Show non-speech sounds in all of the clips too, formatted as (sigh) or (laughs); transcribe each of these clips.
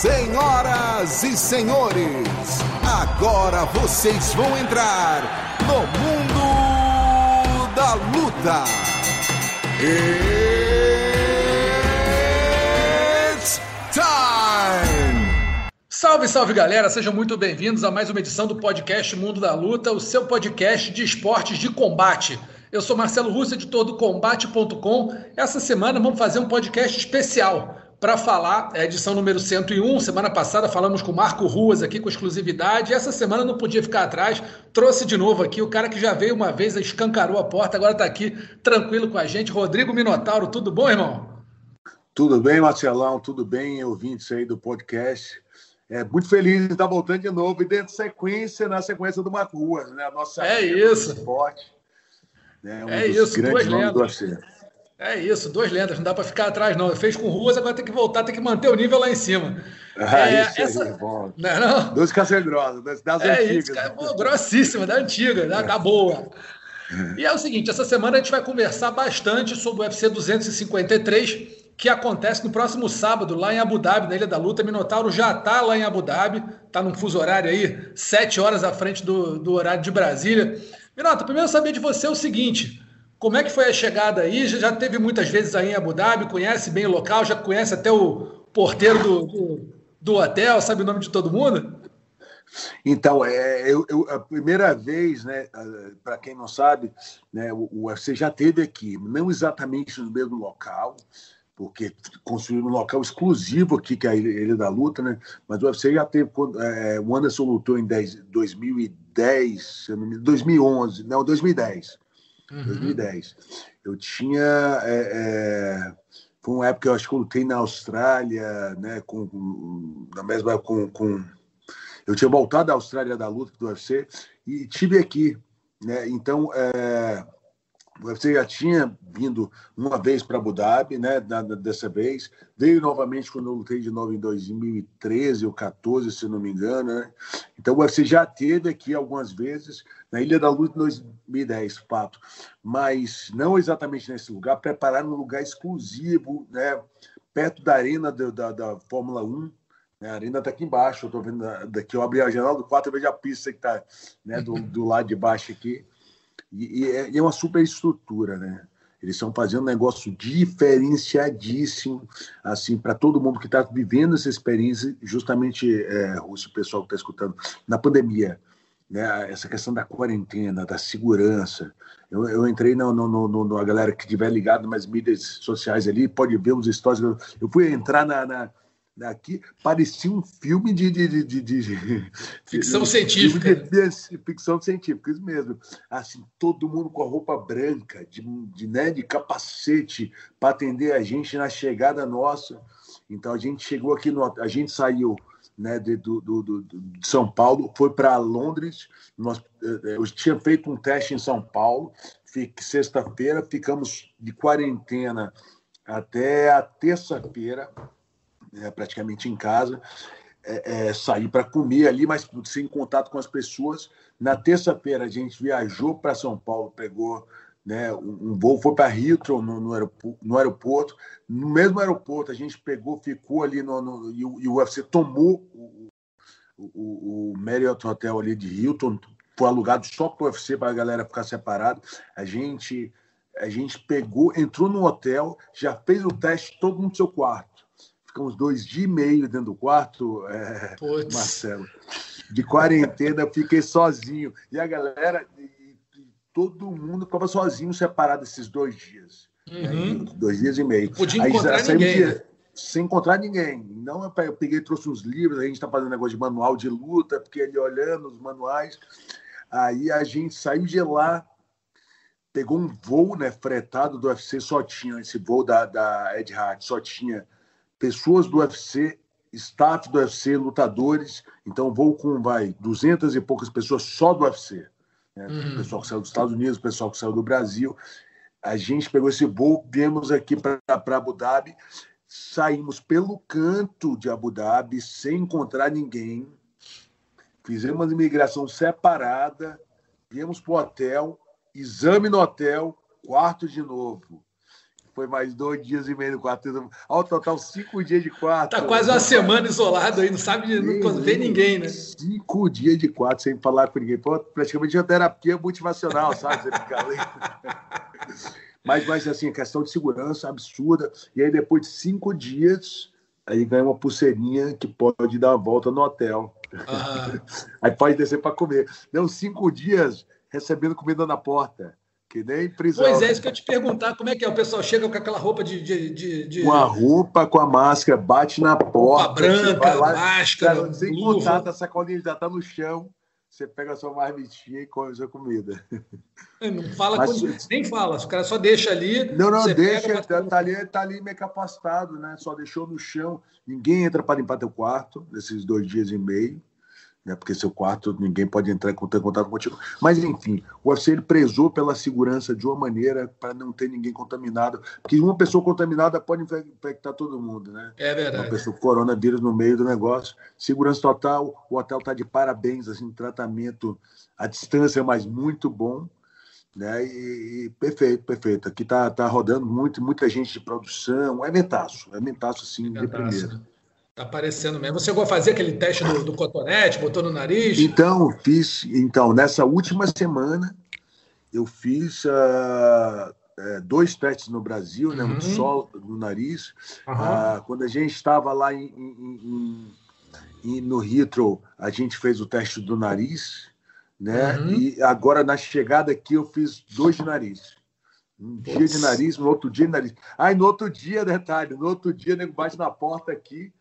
Senhoras e senhores, agora vocês vão entrar no mundo da luta. It's time! Salve, salve galera, sejam muito bem-vindos a mais uma edição do podcast Mundo da Luta, o seu podcast de esportes de combate. Eu sou Marcelo Russo, editor do Combate.com. Essa semana vamos fazer um podcast especial para falar, é a edição número 101. Semana passada falamos com o Marco Ruas aqui com exclusividade. Essa semana não podia ficar atrás, trouxe de novo aqui o cara que já veio uma vez, escancarou a porta, agora está aqui tranquilo com a gente. Rodrigo Minotauro, tudo bom, irmão? Tudo bem, Marcelão, tudo bem, ouvintes aí do podcast. É, muito feliz de estar voltando de novo e dentro sequência, na sequência do Marco Ruas, né? A nossa é isso. Esporte, né? Um é isso, duas lendas. É isso, duas lendas, não dá para ficar atrás, não. Fez com ruas, agora tem que voltar, tem que manter o nível lá em cima. (laughs) Ah, é, isso essa... aí, bom. Não, é não? Das, das é antigas. Isso, cara, pô, grossíssima, da antiga, da, da boa. E é o seguinte, essa semana a gente vai conversar bastante sobre o UFC 253, que acontece no próximo sábado, lá em Abu Dhabi, na Ilha da Luta. Minotauro já está lá em Abu Dhabi, está num fuso horário aí, sete horas à frente do, do horário de Brasília. Minotauro, primeiro saber de você é o seguinte: como é que foi a chegada aí? Já teve muitas vezes aí em Abu Dhabi, conhece bem o local, já conhece até o porteiro do, do, do hotel, sabe o nome de todo mundo? Então, é, eu, eu, a primeira vez, né, para quem não sabe, né, o, UFC já teve aqui, não exatamente no mesmo local, porque construíram um local exclusivo aqui, que é a Ilha da Luta, né? Mas o UFC já teve, é, o Anderson lutou em 10, 2010, 2011, não, 2010 uhum. 2010. Eu tinha. É, é, foi uma época que eu acho que eu lutei na Austrália, né, com, na mesma com, com eu tinha voltado da Austrália da luta do UFC e tive aqui, né? Então, é, você já tinha vindo uma vez para Abu Dhabi, né? dessa vez. Veio novamente quando eu lutei de novo em 2013 ou 14, se não me engano. Né? Então você já teve aqui algumas vezes na Ilha da Luz em 2010, fato. Mas não exatamente nesse lugar, prepararam um lugar exclusivo, né? perto da arena da, da, da Fórmula 1. Né? A arena está aqui embaixo, eu estou vendo daqui, eu abri a janela do quarto, eu vejo a pista que está né, do, do lado de baixo aqui. E, é, e é uma super estrutura, né? Eles estão fazendo um negócio diferenciadíssimo, assim, para todo mundo que está vivendo essa experiência, justamente, é, o pessoal que está escutando, na pandemia, né? Essa questão da quarentena, da segurança. Eu, eu entrei no, no, no, no, a galera que estiver ligado nas mídias sociais ali, pode ver os stories. Eu fui entrar na, na Aqui parecia um filme de. de, de, de, (laughs) ficção científica. De, ficção científica, isso mesmo. Assim, todo mundo com a roupa branca, de, de, né, de capacete, para atender a gente na chegada nossa. Então a gente chegou aqui, no, a gente saiu né, de, do, do, do, de São Paulo, foi para Londres. Nós, eh, eu tinha feito um teste em São Paulo, sexta-feira, ficamos de quarentena até a terça-feira é, praticamente em casa, é, é, sair para comer ali, mas sem contato com as pessoas. Na terça-feira a gente viajou para São Paulo, pegou né, um, um voo, foi para Heathrow no, no, aeroporto, no, aeroporto, no mesmo aeroporto a gente pegou, ficou ali no, no e, o, e o UFC tomou o, o, o Marriott Hotel ali de Hilton, foi alugado só para o UFC para a galera ficar separado. A gente a gente pegou, entrou no hotel, já fez o teste todo no seu quarto ficamos dois dias e meio dentro do quarto, é, Marcelo. De quarentena, eu fiquei sozinho. E a galera, e, e todo mundo ficava sozinho, separado esses dois dias. Uhum. dois dias e meio. Podia Aí, encontrar ninguém. Dia, né? sem encontrar ninguém. Não, eu peguei, trouxe uns livros, a gente está fazendo negócio de manual de luta, porque ele olhando os manuais. Aí a gente saiu de lá, pegou um voo, né, fretado do UFC, só tinha esse voo da, da Ed Hart, só tinha pessoas do UFC, staff do UFC, lutadores. Então, vou com, vai, duzentas e poucas pessoas só do UFC. Né? Uhum. Pessoal que saiu dos Estados Unidos, pessoal que saiu do Brasil. A gente pegou esse voo, viemos aqui para Abu Dhabi, saímos pelo canto de Abu Dhabi sem encontrar ninguém, fizemos uma imigração separada, viemos para o hotel, exame no hotel, quarto de novo foi mais dois dias e meio no quarto. Ao total, cinco dias de quarto. Tá quase uma semana isolado aí, não sabe, não vê ninguém, né? Cinco dias de quarto sem falar com ninguém. Pô, praticamente uma terapia motivacional, sabe? Você fica ali. (laughs) Mas, mas assim, questão de segurança absurda. E aí, depois de cinco dias, aí ganha uma pulseirinha que pode dar uma volta no hotel. Ah. (laughs) aí pode descer para comer. Deu cinco dias recebendo comida na porta. Que nem prisão. Pois é, isso que eu te perguntar, como é que é? O pessoal chega com aquela roupa de. de, de, de... Com a roupa, com a máscara, bate na porta. Roupa branca, lá, máscara. Cara, sem luva. contato, a sacolinha já tá no chão. Você pega a sua marmitinha e come a sua comida. Não fala Mas, com... nem fala, o cara só deixa ali. Não, não, deixa, pega, tá, tá, ali, tá ali meio capacitado, né? Só deixou no chão. Ninguém entra para limpar teu quarto nesses dois dias e meio né? porque seu quarto ninguém pode entrar em contato contigo. Mas, enfim, o UFC ele prezou pela segurança de uma maneira para não ter ninguém contaminado, porque uma pessoa contaminada pode infectar todo mundo, né? É verdade. Uma pessoa com coronavírus no meio do negócio. Segurança total, o hotel está de parabéns, assim, tratamento à distância, mas muito bom. Né? E, e perfeito, perfeito. Aqui tá, tá rodando muito, muita gente de produção. É mentaço, é mentaço, sim, é de primeira. Tá aparecendo mesmo. Você chegou a fazer aquele teste do, do cotonete, botou no nariz? Então, fiz. Então, nessa última semana, eu fiz uh, dois testes no Brasil, né? Um uhum. só no nariz. Uhum. Uh, quando a gente estava lá em, em, em, no Heathrow, a gente fez o teste do nariz, né? Uhum. E agora, na chegada aqui, eu fiz dois de nariz. Um dia de nariz, no outro dia de nariz. Aí, no outro dia, detalhe, no outro dia, nego bate na porta aqui,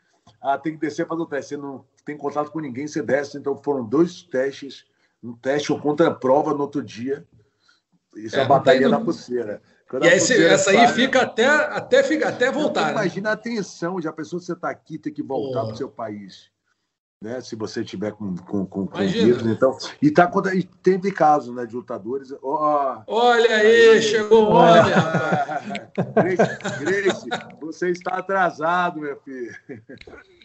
ah, tem que descer para fazer o teste. Você não tem contato com ninguém, você desce. Então foram dois testes, um teste ou contra prova no outro dia. Isso é, é a batalha da pulseira. Quando e esse, essa aí fica até, até, fica, até voltar. Né? Imagina a tensão de a pessoa que você está aqui ter que voltar para o seu país né? Se você tiver com, com, com, com vírus, então. E tá e teve casos né, de lutadores. Oh, Olha aí, chegou o homem, (laughs) Grace, Grace, você está atrasado, meu filho.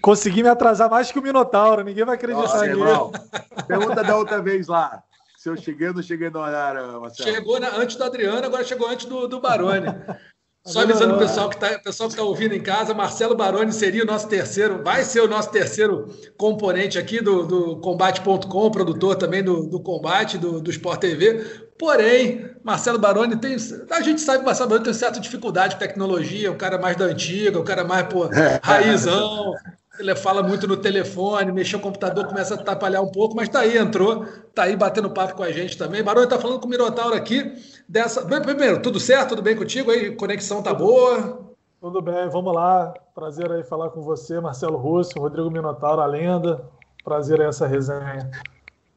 Consegui me atrasar mais que o Minotauro, ninguém vai acreditar nisso. (laughs) Pergunta da outra vez lá. Se eu cheguei ou não cheguei no horário, Marcelo? Chegou na, antes do Adriano, agora chegou antes do, do Baroni. Só avisando o pessoal que está pessoal que tá ouvindo em casa, Marcelo Baroni seria o nosso terceiro, vai ser o nosso terceiro componente aqui do, do Combate.com, produtor também do, do Combate, do, do Sport TV. Porém, Marcelo Baroni tem. A gente sabe que o Marcelo Baroni tem certa dificuldade com tecnologia, o cara mais da antiga, o cara mais, pô, (laughs) raizão. Ele fala muito no telefone, mexer o computador, começa a atrapalhar um pouco, mas tá aí, entrou, tá aí batendo papo com a gente também. Baroni tá falando com o Minotauro aqui dessa. Primeiro, tudo certo? Tudo bem contigo aí? Conexão tá boa? Tudo bem, vamos lá. Prazer aí falar com você, Marcelo Russo, Rodrigo Minotauro, a lenda. Prazer aí essa resenha.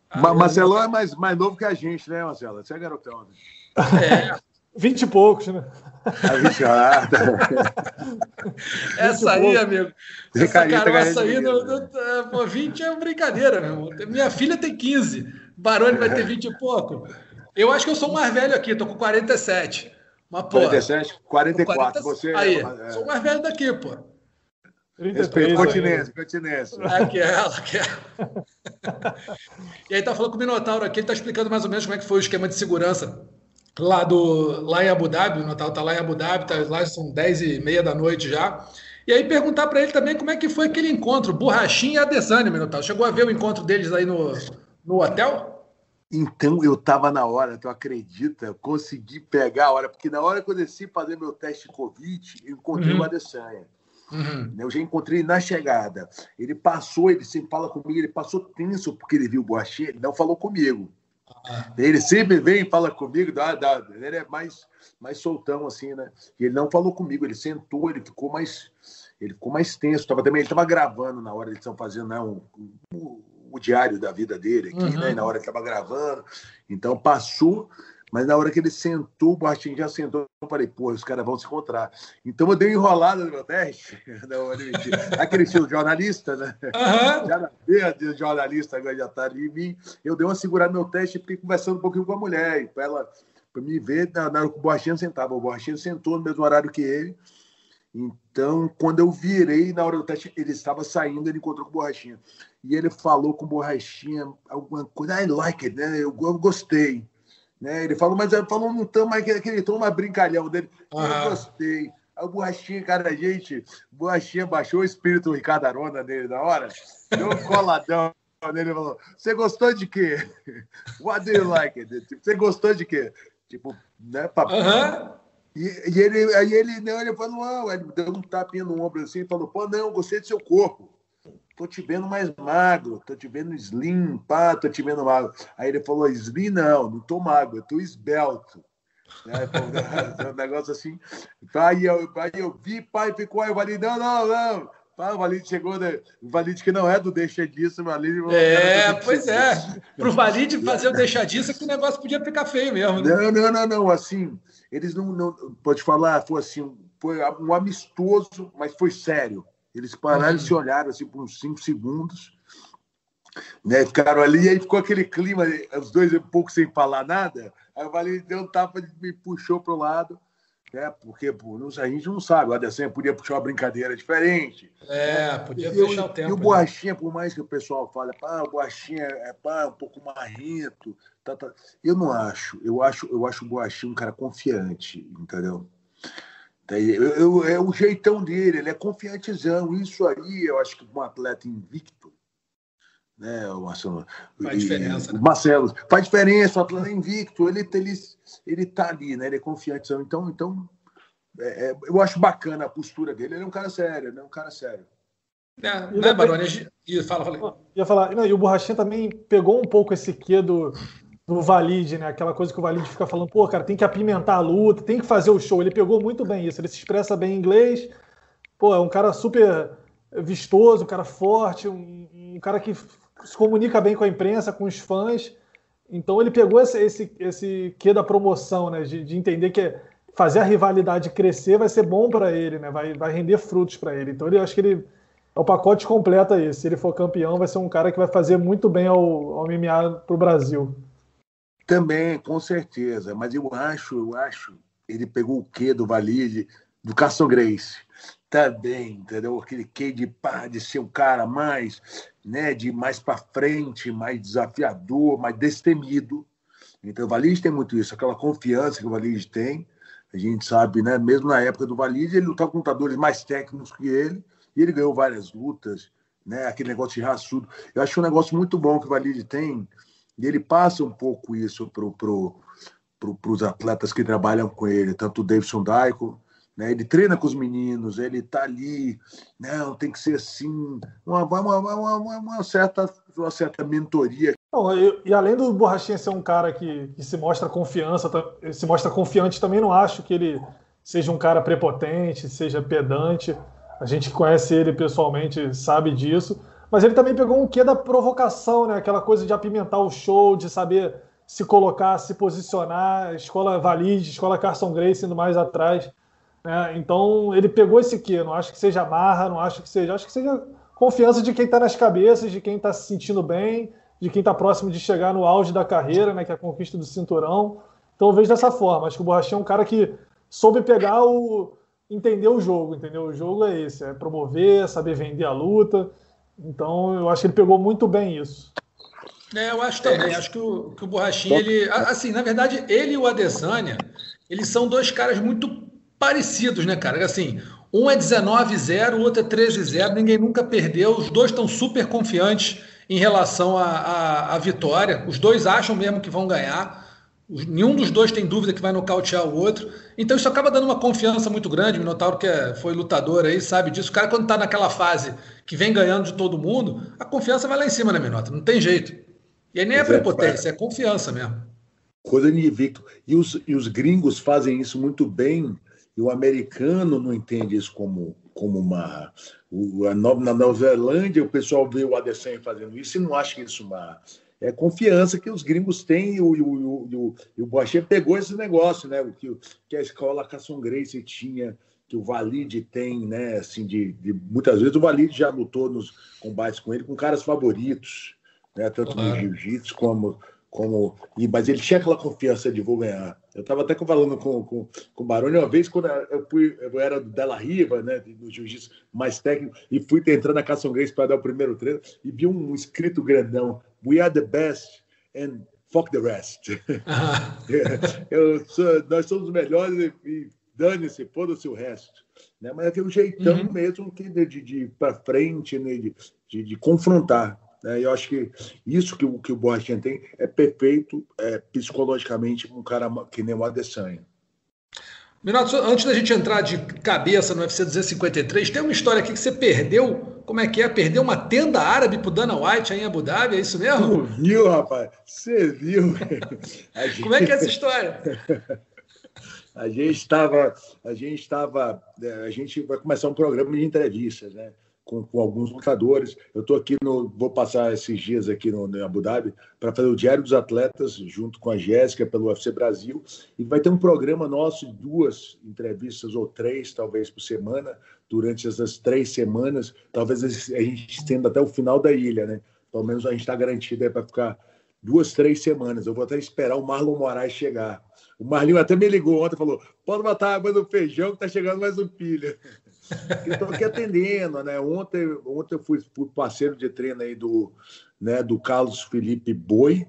Ah, Marcelo é mais, mais novo que a gente, né, Marcelo? Você é garotão, né? É. (laughs) Vinte e poucos, né? Ah, (laughs) essa aí, amigo. Essa caroça aí, no, no, pô, 20 é brincadeira, meu irmão. Minha filha tem 15. Barone vai ter 20 e pouco. Eu acho que eu sou mais velho aqui, tô com 47. Mas, pô, 47, 44. 40... Você aí, é... sou mais velho daqui, pô. Respeito, continência, continência. Aquela, aquela. (laughs) e aí tá falando com o Minotauro aqui, ele tá explicando mais ou menos como é que foi o esquema de segurança lá, do, lá em Abu Dhabi, o Natal está lá em Abu Dhabi, tá, lá são 10 e meia da noite já. E aí perguntar para ele também como é que foi aquele encontro, Borrachinha e Adesanya, Natal. Chegou a ver o encontro deles aí no, no hotel? Então eu estava na hora, tu acredita? Eu consegui pegar a hora, porque na hora que eu desci fazer meu teste de Covid, eu encontrei uhum. o Adesanya. Uhum. Eu já encontrei na chegada. Ele passou, ele sempre fala comigo, ele passou tenso porque ele viu o Borrachinha, ele não falou comigo. Ele sempre vem e fala comigo, dá, dá, ele é mais, mais soltão, assim, né? E ele não falou comigo, ele sentou, ele ficou mais, ele ficou mais tenso. Tava, também, ele estava gravando na hora, eles estão fazendo né, um, um, o diário da vida dele aqui, uhum. né? E na hora que estava gravando. Então passou, mas na hora que ele sentou, o Bartinho já sentou, eu falei, pô, os caras vão se encontrar. Então eu dei uma enrolada no meu teste, (laughs) não, aquele estilo jornalista, né? Uhum. Já na de jornalista agora já tá ali em mim. Eu dei uma segurada no meu teste e fiquei conversando um pouquinho com a mulher, para ela para me ver na, hora que o Borrachinha sentava. O Borrachinha sentou no mesmo horário que ele. Então, quando eu virei na hora do teste, ele estava saindo, ele encontrou com o Borrachinha. E ele falou com o Borrachinha alguma coisa, I like it, né? Eu, eu gostei. Né? Ele falou, mas ele falou, não estamos mais aquele tom mais brincalhão dele. Eu gostei. A borrachinha, cara, a gente, borrachinha baixou o espírito do Ricardo Arona nele na hora, deu um coladão (laughs) nele e falou: Você gostou de quê? (laughs) What do you like? Você gostou de quê? Tipo, né. E, e, ele, aí ele, não, ele falou, não, ele deu um tapinha no ombro assim e falou, pô, não, gostei do seu corpo. Tô te vendo mais magro, tô te vendo slim, pá, tô te vendo magro. Aí ele falou, slim não, não tô magro, eu tô esbelto. Né? (laughs) um negócio assim. Aí eu, aí eu vi, pai, ficou aí, eu falei, não, não, não. Pá, o Valide chegou, né? o Valide que não é do deixa disso, o Valide... É, pois é. Para o Valide fazer o deixa disso, é que o negócio podia ficar feio mesmo. Né? Não, não, não, não, assim, eles não, não... Pode falar, foi assim, foi um amistoso, mas foi sério. Eles pararam e se olharam assim por uns cinco segundos, né? Ficaram ali e aí ficou aquele clima, os dois um pouco sem falar nada. Aí o Valide deu um tapa, me puxou para o lado, né? Porque pô, a gente não sabe, o Adesanya podia puxar uma brincadeira diferente. É, podia e fechar eu, o tempo. E o né? Borrachinha, por mais que o pessoal fale, pá, o Borrachinha é pá, um pouco marrento, tá, tá. eu não acho. Eu acho, eu acho o Borrachinha um cara confiante, entendeu? Eu, eu, é o jeitão dele, ele é confiantezão. Isso aí, eu acho que um atleta invicto, né, o Marcelo? Faz diferença. Né? Marcelo, faz diferença, o atleta invicto, ele, ele, ele tá ali, né? Ele é confiantezão. Então, então é, é, eu acho bacana a postura dele. Ele é um cara sério, né? Um cara sério. É, né, Baroni? Fala, fala. Ia falar, não, e o Borrachinha também pegou um pouco esse quê do do Valide, né? Aquela coisa que o Valide fica falando, pô, cara, tem que apimentar a luta, tem que fazer o show. Ele pegou muito bem isso, ele se expressa bem em inglês. Pô, é um cara super vistoso, um cara forte, um, um cara que se comunica bem com a imprensa, com os fãs. Então ele pegou esse, esse, esse quê da promoção, né? De, de entender que fazer a rivalidade crescer vai ser bom para ele, né? Vai, vai render frutos para ele. Então ele acho que ele é o pacote completo aí. Se ele for campeão, vai ser um cara que vai fazer muito bem ao, ao MMA pro Brasil. Também, com certeza. Mas eu acho, eu acho, ele pegou o quê do Valide, do Carson Grace. Também, entendeu? Aquele quê de pá, de ser um cara mais, né, de mais para frente, mais desafiador, mais destemido. Então, o Valide tem muito isso, aquela confiança que o Valide tem. A gente sabe, né? Mesmo na época do Valide, ele lutava com lutadores mais técnicos que ele, e ele ganhou várias lutas, né? Aquele negócio de raçudo. Eu acho um negócio muito bom que o Valide tem, e ele passa um pouco isso para pro, pro, os atletas que trabalham com ele, tanto o Davidson Daico, né? ele treina com os meninos, ele está ali, não, tem que ser assim, uma, uma, uma, uma, certa, uma certa mentoria. Não, e, e, além do Borrachinha ser um cara que, que se mostra confiança, se mostra confiante, também não acho que ele seja um cara prepotente, seja pedante. A gente que conhece ele pessoalmente sabe disso. Mas ele também pegou um quê da provocação, né? Aquela coisa de apimentar o show, de saber se colocar, se posicionar, escola Valide, escola Carson Grace indo mais atrás. Né? Então ele pegou esse quê? Não acho que seja marra, não acho que seja. Acho que seja confiança de quem está nas cabeças, de quem está se sentindo bem, de quem está próximo de chegar no auge da carreira, né? Que é a conquista do cinturão. Então eu vejo dessa forma. Acho que o Borrachinha é um cara que soube pegar o. entender o jogo, entendeu? O jogo é esse, é promover, saber vender a luta. Então, eu acho que ele pegou muito bem isso. É, eu acho também. É. Acho que o, que o Borrachinha, ele. Assim, na verdade, ele e o Adesanya, eles são dois caras muito parecidos, né, cara? Assim, um é 19-0, o outro é 13-0, ninguém nunca perdeu. Os dois estão super confiantes em relação à vitória. Os dois acham mesmo que vão ganhar. Nenhum dos dois tem dúvida que vai nocautear o outro. Então isso acaba dando uma confiança muito grande. O Minotauro, que é, foi lutador aí, sabe disso. O cara, quando está naquela fase que vem ganhando de todo mundo, a confiança vai lá em cima, né, Minotauro? Não tem jeito. E aí nem é, é prepotência, é confiança mesmo. Coisa de invicto. E os, e os gringos fazem isso muito bem, e o americano não entende isso como, como uma. O, a, na Nova Zelândia, o pessoal vê o Adesanya fazendo isso e não acha isso uma é, confiança que os gringos têm e o, o, o, o Boachê pegou esse negócio, né? O que, que a escola Casson Grace tinha, que o Valide tem, né? Assim, de, de, muitas vezes o Valide já lutou nos combates com ele com caras favoritos, né? Tanto no jiu-jitsu como como e, mas ele tinha aquela confiança de vou ganhar. Eu estava até falando com, com, com o Baroni uma vez, quando eu, fui, eu era do Della Riva, né, do jiu-jitsu mais técnico, e fui entrar na Casson Grace para dar o primeiro treino, e vi um escrito grandão: We are the best, and fuck the rest. (laughs) eu sou, nós somos os melhores e, dane-se, foda-se o resto. Né? Mas é aquele jeitão uhum. mesmo que de, de, de ir para frente, né? de, de, de confrontar. Né? Eu acho que isso que, que o Borrachinha tem é perfeito é, psicologicamente um cara que nem o Adesanya. Minato, antes da gente entrar de cabeça no UFC 253, tem uma história aqui que você perdeu. Como é que é? Perdeu uma tenda árabe pro Dana White aí em Abu Dhabi, é isso mesmo? Tu viu, rapaz? Você viu? (laughs) Gente... Como é que é essa história? (laughs) a gente estava, a gente estava, é, a gente vai começar um programa de entrevistas, né? Com, com alguns lutadores. Eu estou aqui no. Vou passar esses dias aqui no, no Abu Dhabi para fazer o Diário dos Atletas, junto com a Jéssica, pelo UFC Brasil. E vai ter um programa nosso, duas entrevistas ou três, talvez, por semana, durante essas três semanas. Talvez a gente estenda até o final da ilha, né? Pelo menos a gente está garantido para ficar duas, três semanas. Eu vou até esperar o Marlon Moraes chegar. O Marlinho até me ligou ontem e falou: pode botar água no feijão que tá chegando mais um pilha. Estou aqui atendendo, né? Ontem, ontem eu fui, fui, parceiro de treino aí do, né, do Carlos Felipe Boi,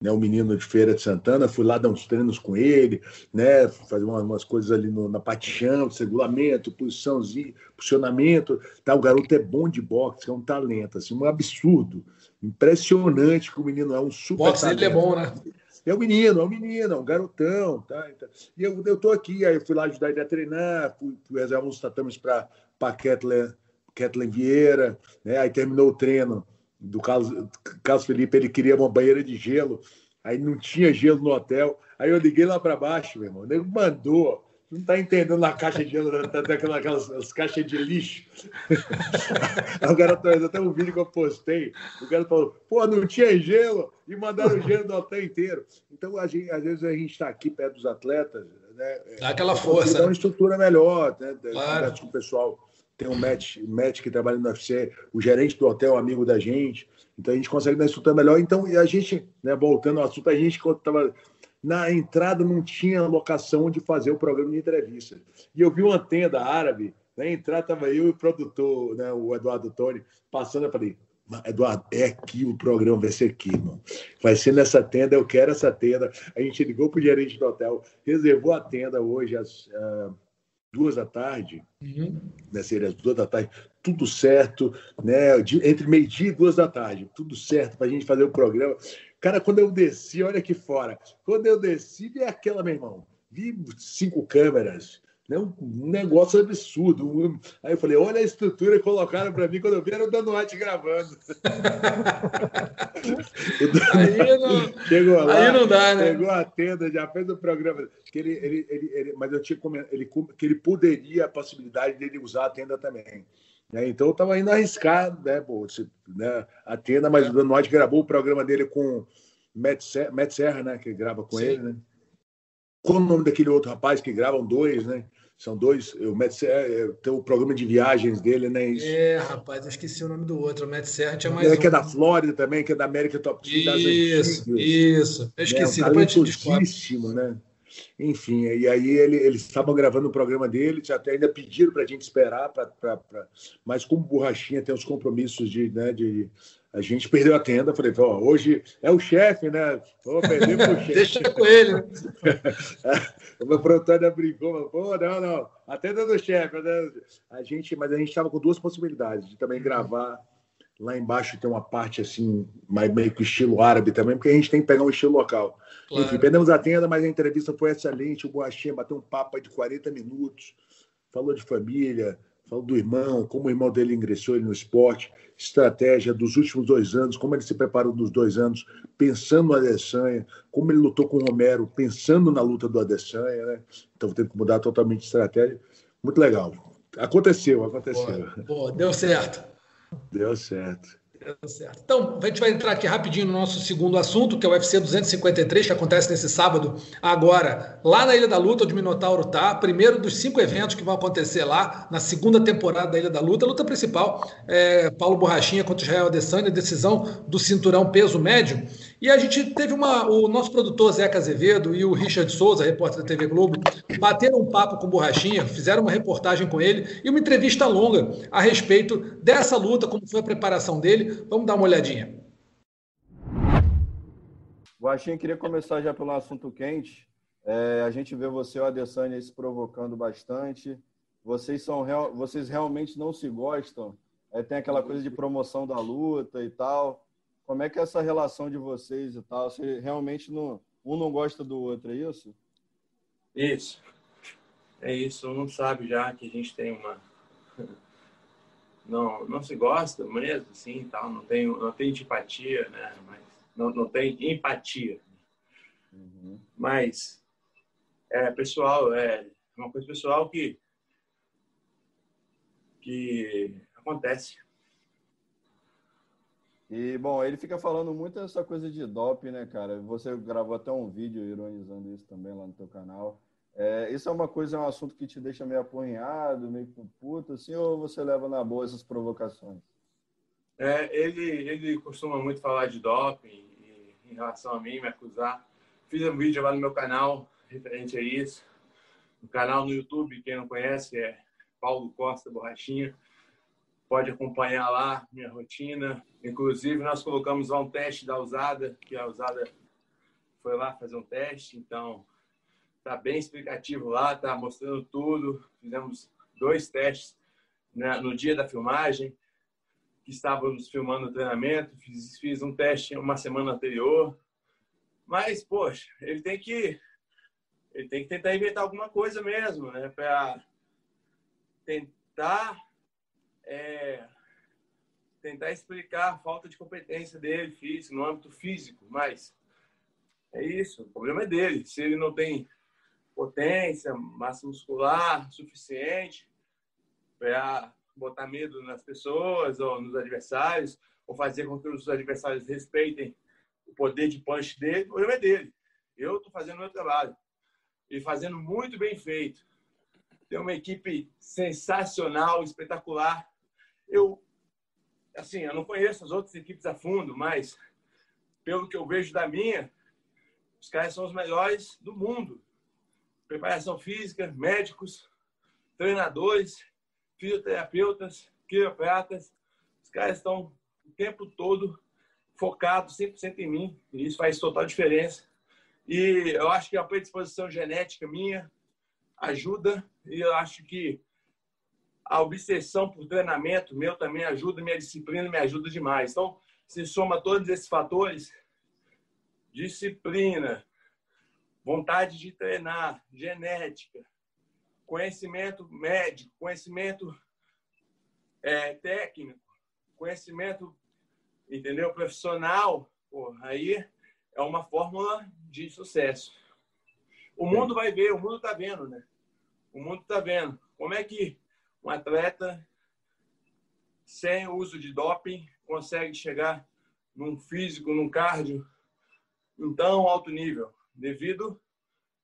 né, o menino de Feira de Santana, fui lá dar uns treinos com ele, né, fazer umas, umas coisas ali no, na chão, regulamento, posiçãozinho, posicionamento. Tá, o garoto é bom de boxe, é um talento, assim, um absurdo. Impressionante que o menino é um super. Boxe ele é bom, né? É um menino, é um menino, é um garotão. Tá? E eu, eu aqui, aí eu fui lá ajudar ele a treinar, fui, fui reservar uns tatames para Kathleen, Kathleen Vieira, né? aí terminou o treino do Carlos, Carlos Felipe, ele queria uma banheira de gelo, aí não tinha gelo no hotel, aí eu liguei lá para baixo, meu irmão, ele mandou não está entendendo na caixa de gelo, daquelas aquelas caixas de lixo. (laughs) o cara até um vídeo que eu postei, o cara falou, pô, não tinha gelo, e mandaram gelo do hotel inteiro. Então, a gente, às vezes, a gente está aqui perto dos atletas, né? Dá aquela força. Dá uma estrutura melhor, né? Claro. Com o pessoal. Tem um match, match que trabalha no UFC, o gerente do hotel, amigo da gente. Então a gente consegue dar uma estrutura melhor. Então, e a gente, né, voltando ao assunto, a gente, quando estava na entrada não tinha locação onde fazer o programa de entrevista. E eu vi uma tenda árabe, na entrada estava eu e o produtor, né, o Eduardo Tony, passando, eu falei, Eduardo, é aqui o programa, vai ser aqui, mano. Vai ser nessa tenda, eu quero essa tenda. A gente ligou para o gerente do hotel, reservou a tenda hoje às uh, duas da tarde, uhum. né, seria às duas da tarde, tudo certo, né, de, entre meio-dia e duas da tarde, tudo certo para a gente fazer o programa. Cara, quando eu desci, olha aqui fora. Quando eu desci, vi aquela, meu irmão. Vi cinco câmeras. Né? Um, negócio absurdo. Aí eu falei, olha a estrutura que colocaram para mim quando eu vi era o Danuati gravando. (laughs) aí, não, chegou lá, aí não dá, né? Pegou a tenda, já fez o programa. Que ele, ele, ele, ele mas eu tinha ele, que ele poderia a possibilidade dele usar a tenda também. Né? Então eu estava indo arriscar né, pô, né, a tenda, mas o Danotti gravou o programa dele com Matt Serra, Matt Serra né, que grava com Sim. ele. Né? Qual o nome daquele outro rapaz que gravam dois, né? São dois. O Matt Serra é, tem o programa de viagens dele, né? Isso. É, rapaz, eu esqueci o nome do outro. O Matt Serra tinha mais. É, um. que é da Flórida também, que é da América Top Team. Isso, isso. Eu esqueci. É, um depois né? Enfim, e aí ele, eles estavam gravando o programa dele, até ainda pediram para a gente esperar, pra, pra, pra, mas como borrachinha tem os compromissos de, né, de a gente perdeu a tenda, falei, ó, hoje é o chefe, né? Vou perder pro (laughs) chefe. Deixa com ele. (laughs) o meu produtor brincou, pô, não, não, a tenda do chefe. Né? A gente, mas a gente estava com duas possibilidades de também gravar lá embaixo tem uma parte assim, mais meio que estilo árabe também, porque a gente tem que pegar um estilo local. Claro. Enfim, perdemos a tenda, mas a entrevista foi excelente. O Boachinha bateu um papo de 40 minutos, falou de família, falou do irmão, como o irmão dele ingressou ele no esporte, estratégia dos últimos dois anos, como ele se preparou dos dois anos, pensando no Adesanya, como ele lutou com o Romero, pensando na luta do Adesanya, né? Então teve que mudar totalmente de estratégia. Muito legal. Aconteceu, aconteceu. Boa, boa deu certo. Deu certo. Certo. Então, a gente vai entrar aqui rapidinho no nosso segundo assunto, que é o UFC 253, que acontece nesse sábado, agora, lá na Ilha da Luta, onde o Minotauro tá. Primeiro dos cinco eventos que vão acontecer lá, na segunda temporada da Ilha da Luta. A luta principal é Paulo Borrachinha contra Israel Adesanya, decisão do cinturão peso médio. E a gente teve uma. O nosso produtor Zeca Azevedo e o Richard Souza, repórter da TV Globo, bateram um papo com o Borrachinha, fizeram uma reportagem com ele e uma entrevista longa a respeito dessa luta, como foi a preparação dele. Vamos dar uma olhadinha. Baixinho, queria começar já pelo assunto quente. É, a gente vê você e o Adesanya se provocando bastante. Vocês são real, vocês realmente não se gostam? É, tem aquela coisa de promoção da luta e tal. Como é que é essa relação de vocês e tal? Você realmente não, um não gosta do outro, é isso? Isso. É isso. Um sabe já que a gente tem uma não não se gosta mesmo, assim, tal. Não tem não tem antipatia, né? Mas não, não tem empatia. Uhum. Mas é pessoal, é uma coisa pessoal que que acontece. E, bom, ele fica falando muito essa coisa de doping, né, cara? Você gravou até um vídeo ironizando isso também lá no teu canal. É, isso é uma coisa, é um assunto que te deixa meio apunhado, meio puto, assim, ou você leva na boa essas provocações? É, ele, ele costuma muito falar de doping e, em relação a mim, me acusar. Fiz um vídeo lá no meu canal referente a isso. O canal no YouTube, quem não conhece, é Paulo Costa Borrachinha pode acompanhar lá minha rotina. Inclusive, nós colocamos lá um teste da usada, que a usada foi lá fazer um teste, então tá bem explicativo lá, tá mostrando tudo. Fizemos dois testes né, no dia da filmagem, que estávamos filmando o treinamento, fiz, fiz um teste uma semana anterior. Mas, poxa, ele tem que ele tem que tentar inventar alguma coisa mesmo, né, para tentar é, tentar explicar a falta de competência dele físico, no âmbito físico, mas é isso, o problema é dele. Se ele não tem potência, massa muscular suficiente para botar medo nas pessoas ou nos adversários, ou fazer com que os adversários respeitem o poder de punch dele, o problema é dele. Eu estou fazendo o meu trabalho e fazendo muito bem feito. Tem uma equipe sensacional, espetacular, eu, assim, eu não conheço as outras equipes a fundo, mas pelo que eu vejo da minha, os caras são os melhores do mundo. Preparação física, médicos, treinadores, fisioterapeutas, quiropratas. Os caras estão o tempo todo focados 100% em mim. E isso faz total diferença. E eu acho que a predisposição genética minha ajuda. E eu acho que a obsessão por treinamento meu também ajuda, minha disciplina me ajuda demais. Então, se soma todos esses fatores, disciplina, vontade de treinar, genética, conhecimento médico, conhecimento é, técnico, conhecimento, entendeu, profissional, aí é uma fórmula de sucesso. O mundo vai ver, o mundo está vendo, né? O mundo está vendo. Como é que um atleta sem uso de doping consegue chegar num físico, num cardio em tão alto nível, devido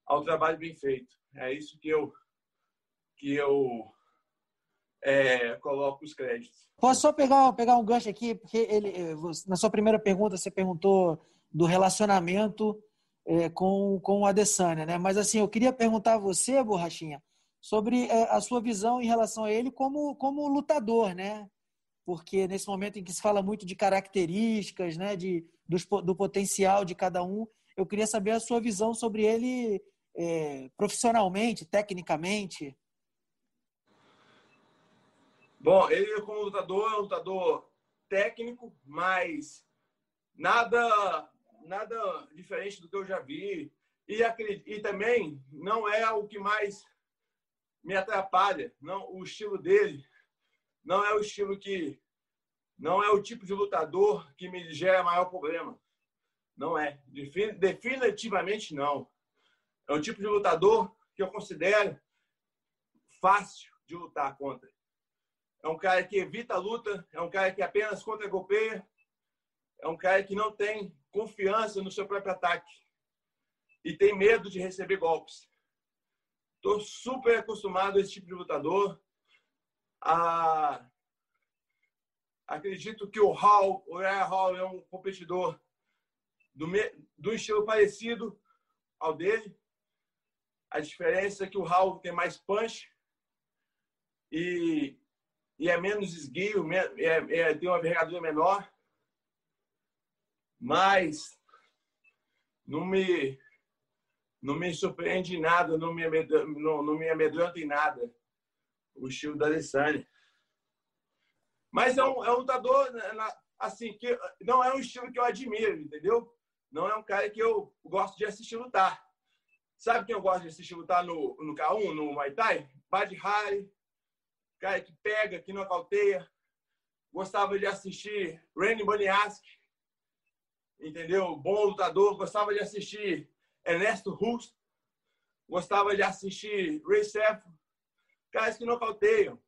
ao trabalho bem feito. É isso que eu que eu é, coloco os créditos. Posso só pegar, pegar um gancho aqui, porque ele, na sua primeira pergunta você perguntou do relacionamento é, com, com o Adesanya, né? Mas assim, eu queria perguntar a você, Borrachinha, sobre é, a sua visão em relação a ele como, como lutador, né? Porque nesse momento em que se fala muito de características, né, de, do, potencial de cada um, eu queria saber a sua visão sobre ele é, profissionalmente, tecnicamente. Bom, ele como lutador é um lutador técnico, mas nada nada diferente do que eu já vi. E, e também não é o que mais me atrapalha. Não, o estilo dele não é o estilo que não é o tipo de lutador que me gera maior problema. Não é. Definitivamente não. É um tipo de lutador que eu considero fácil de lutar contra. É um cara que evita a luta, é um cara que apenas contra-golpeia, é um cara que não tem confiança no seu próprio ataque e tem medo de receber golpes. Estou super acostumado a esse tipo de lutador. Ah, acredito que o Hall, o Ryan Hall é um competidor do, do estilo parecido ao dele. A diferença é que o Hall tem mais punch e, e é menos esguio, é, é, tem uma envergadura menor. Mas não me não me surpreende em nada, não me amedronta, não, não me amedronta em nada o estilo da Alessandra. Mas é um, é um lutador né, assim que não é um estilo que eu admiro, entendeu? Não é um cara que eu gosto de assistir lutar. Sabe quem eu gosto de assistir lutar no, no K1, no Muay Thai? Bad Harry, cara que pega, que nocauteia. Gostava de assistir Randy Boniaski, entendeu? Bom lutador. Gostava de assistir Ernesto Rust. Gostava de assistir Ray Sefo. Caras que nocauteiam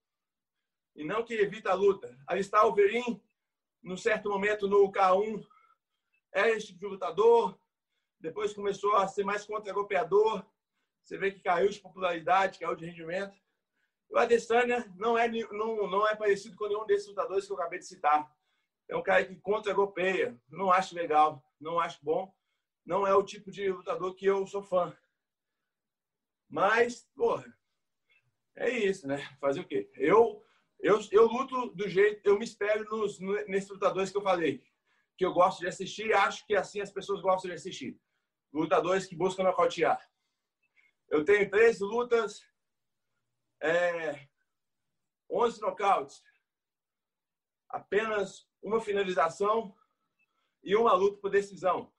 e não que evita a luta. Alistar Overeem, num certo momento no K1, era esse tipo de lutador. Depois começou a ser mais contra-golpeador. Você vê que caiu de popularidade, caiu de rendimento. O Adesanya não é, não, não é parecido com nenhum desses lutadores que eu acabei de citar. É um cara que contra-golpeia. Não acho legal, não acho bom. Não é o tipo de lutador que eu sou fã. Mas, porra, é isso, né? Fazer o quê? Eu, eu, eu luto do jeito, eu me espelho nos, nesses lutadores que eu falei, que eu gosto de assistir e acho que assim as pessoas gostam de assistir. Lutadores que buscam nocautear. Eu tenho 13 lutas, é, 11 nocautes, apenas uma finalização e uma luta por decisão,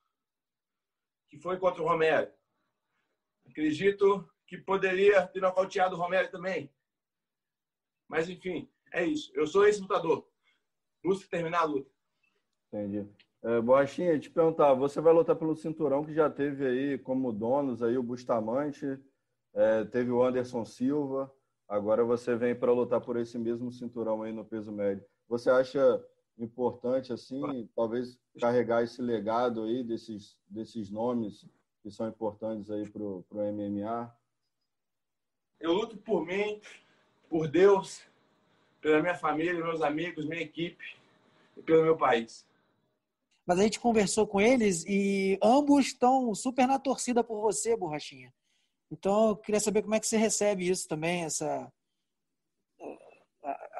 que foi contra o Romero. Acredito que poderia ter nocauteado o Romero também. Mas, enfim, é isso. Eu sou esse lutador. Busca terminar a luta. Entendi. É, Borrachinha, te perguntar, você vai lutar pelo cinturão que já teve aí como donos aí o Bustamante, é, teve o Anderson Silva, agora você vem para lutar por esse mesmo cinturão aí no peso médio. Você acha importante, assim, talvez carregar esse legado aí desses, desses nomes que são importantes aí para o MMA? Eu luto por mim, por Deus, pela minha família, meus amigos, minha equipe e pelo meu país mas a gente conversou com eles e ambos estão super na torcida por você, Borrachinha. Então, eu queria saber como é que você recebe isso também, essa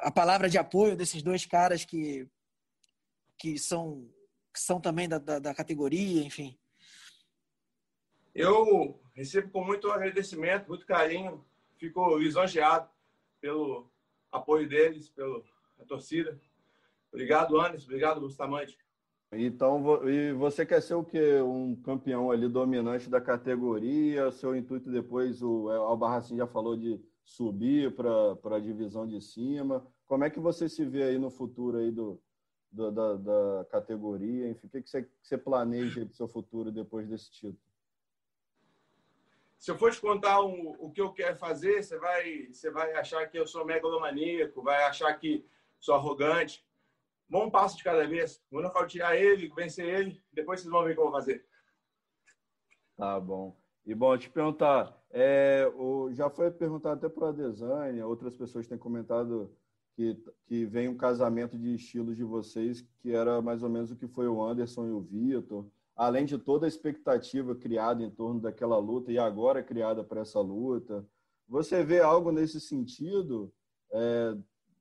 a palavra de apoio desses dois caras que, que, são, que são também da, da, da categoria, enfim. Eu recebo com muito agradecimento, muito carinho, fico lisonjeado pelo apoio deles, pela torcida. Obrigado, Anderson. Obrigado, Bustamante. Então, e você quer ser o quê? Um campeão ali dominante da categoria? Seu intuito depois, o Albarracin já falou de subir para a divisão de cima. Como é que você se vê aí no futuro aí do, do da, da, categoria? Enfim, o que, que você, que você planeja para o seu futuro depois desse título? Se eu for te contar um, o que eu quero fazer, você vai, você vai achar que eu sou megalomaníaco, vai achar que sou arrogante um passo de cada vez. Vou nocautear ele, vencer ele, depois vocês vão ver o que eu vou fazer. Tá bom. E bom, te perguntar, é, o, já foi perguntado até para a Desânia, outras pessoas têm comentado que, que vem um casamento de estilos de vocês, que era mais ou menos o que foi o Anderson e o Vitor, além de toda a expectativa criada em torno daquela luta e agora criada para essa luta. Você vê algo nesse sentido? É,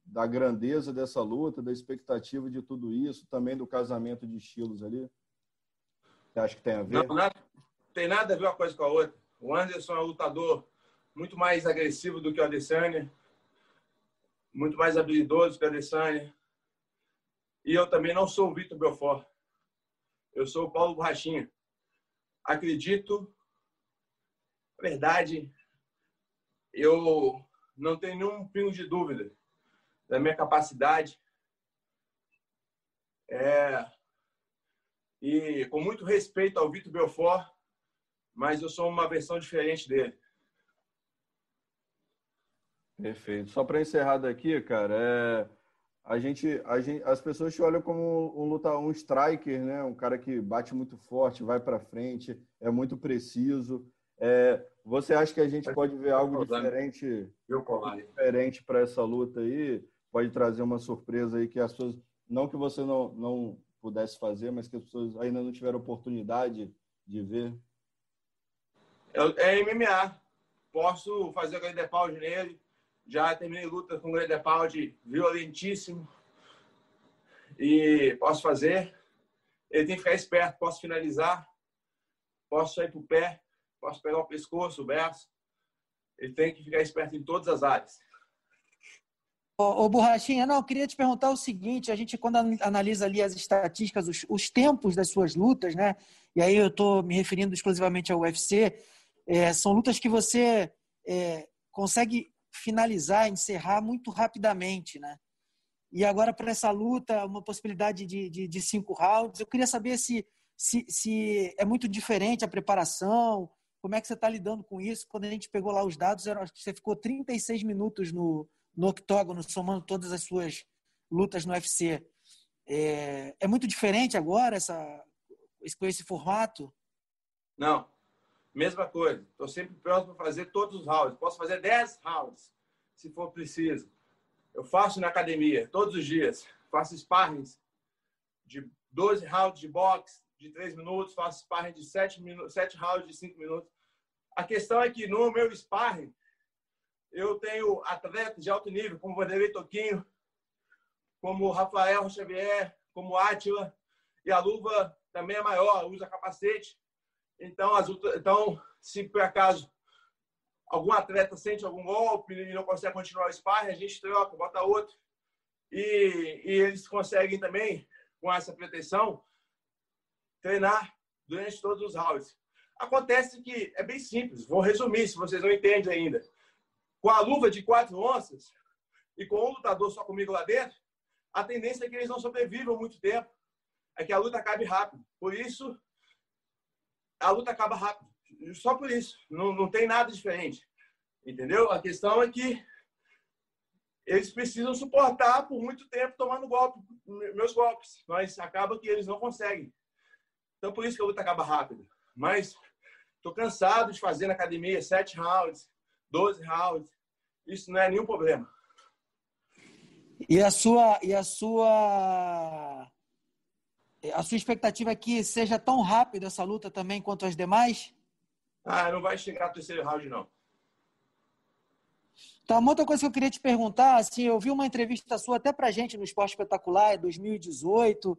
da grandeza dessa luta, da expectativa de tudo isso, também do casamento de estilos ali? Você acha que tem a ver? Não, nada, tem nada a ver uma coisa com a outra. O Anderson é um lutador muito mais agressivo do que o Adesanya, muito mais habilidoso que o Adesanya. E eu também não sou o Vitor Belfort. Eu sou o Paulo Borrachinha. Acredito, na verdade, eu não tenho nenhum pingo de dúvida da minha capacidade. É, e com muito respeito ao Vitor Belfort, mas eu sou uma versão diferente dele. Perfeito. Só para encerrar daqui, cara, é, a, gente, a gente, as pessoas te olham como um luta, um striker, né? Um cara que bate muito forte, vai para frente, é muito preciso. É, você acha que a gente pode ver algo diferente, diferente para essa luta aí? pode trazer uma surpresa aí que as pessoas, não que você não, não pudesse fazer, mas que as pessoas ainda não tiveram oportunidade de ver? É, é MMA. Posso fazer o Gredepaldi nele. Já terminei luta com o Gredepaldi violentíssimo. E posso fazer. Ele tem que ficar esperto. Posso finalizar. posso sair para o pé, posso pegar o pescoço, o braço. Ele tem que ficar esperto em todas as áreas. Ô, ô Borrachinha, não, eu queria te perguntar o seguinte: a gente, quando analisa ali as estatísticas, os, os tempos das suas lutas, né? E aí eu estou me referindo exclusivamente ao UFC, é, são lutas que você é, consegue finalizar, encerrar muito rapidamente, né? E agora, para essa luta, uma possibilidade de, de, de, cinco rounds. Eu queria saber se, se, se é muito diferente a preparação, como é que você está lidando com isso? Quando a gente pegou lá os dados, você ficou 36 minutos no, no octógono, somando todas as suas lutas no UFC. É, é muito diferente agora essa, com esse formato? Não. Mesma coisa. Estou sempre pronto para fazer todos os rounds. Posso fazer 10 rounds, se for preciso. Eu faço na academia todos os dias. Faço sparrings de 12 rounds de boxe de 3 minutos, faço sparring de 7, minutos, 7 rounds de 5 minutos. A questão é que no meu sparring, eu tenho atletas de alto nível, como Vanderlei Toquinho, como Rafael Xavier, como Átila, e a luva também é maior, usa capacete. Então, as, então, se por acaso algum atleta sente algum golpe e não consegue continuar o sparring, a gente troca, bota outro. E, e eles conseguem também, com essa proteção, treinar durante todos os rounds. Acontece que é bem simples, vou resumir se vocês não entendem ainda. Com a luva de 4 onças e com um lutador só comigo lá dentro, a tendência é que eles não sobrevivam muito tempo. É que a luta acabe rápido. Por isso, a luta acaba rápido. Só por isso. Não, não tem nada diferente. Entendeu? A questão é que eles precisam suportar por muito tempo tomando golpe, meus golpes. Mas acaba que eles não conseguem. Então, por isso que a luta acaba rápido. Mas estou cansado de fazer na academia sete rounds, 12 rounds. Isso não é nenhum problema. E a sua e a sua a sua expectativa é que seja tão rápida essa luta também quanto as demais? Ah, não vai chegar ao terceiro round, não. Tá, uma outra coisa que eu queria te perguntar, assim, eu vi uma entrevista sua até pra gente no Esporte Espetacular, 2018,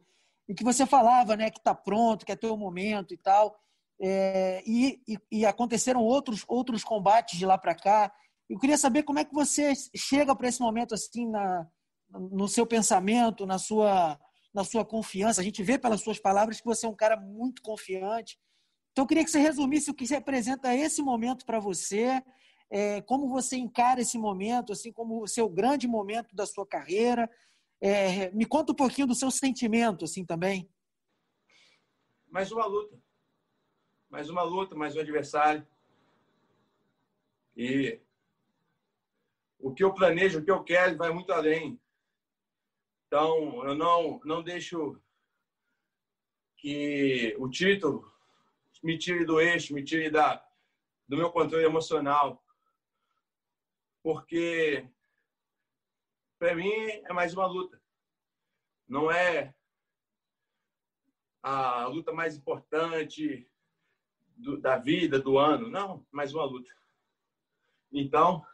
em que você falava, né, que tá pronto, que é teu momento e tal, é, e, e, e, aconteceram outros, outros combates de lá para cá. Eu queria saber como é que você chega para esse momento, assim, na, no seu pensamento, na sua na sua confiança. A gente vê pelas suas palavras que você é um cara muito confiante. Então, eu queria que você resumisse o que representa esse momento para você, é, como você encara esse momento, assim como o seu grande momento da sua carreira. É, me conta um pouquinho do seu sentimento, assim, também. Mais uma luta. Mais uma luta, mais um adversário. E o que eu planejo, o que eu quero, vai muito além então, eu não, não deixo que o título me tire do eixo, me tire da, do meu controle emocional. Porque, para mim, é mais uma luta. Não é a luta mais importante do, da vida, do ano. Não, mais uma luta. Então,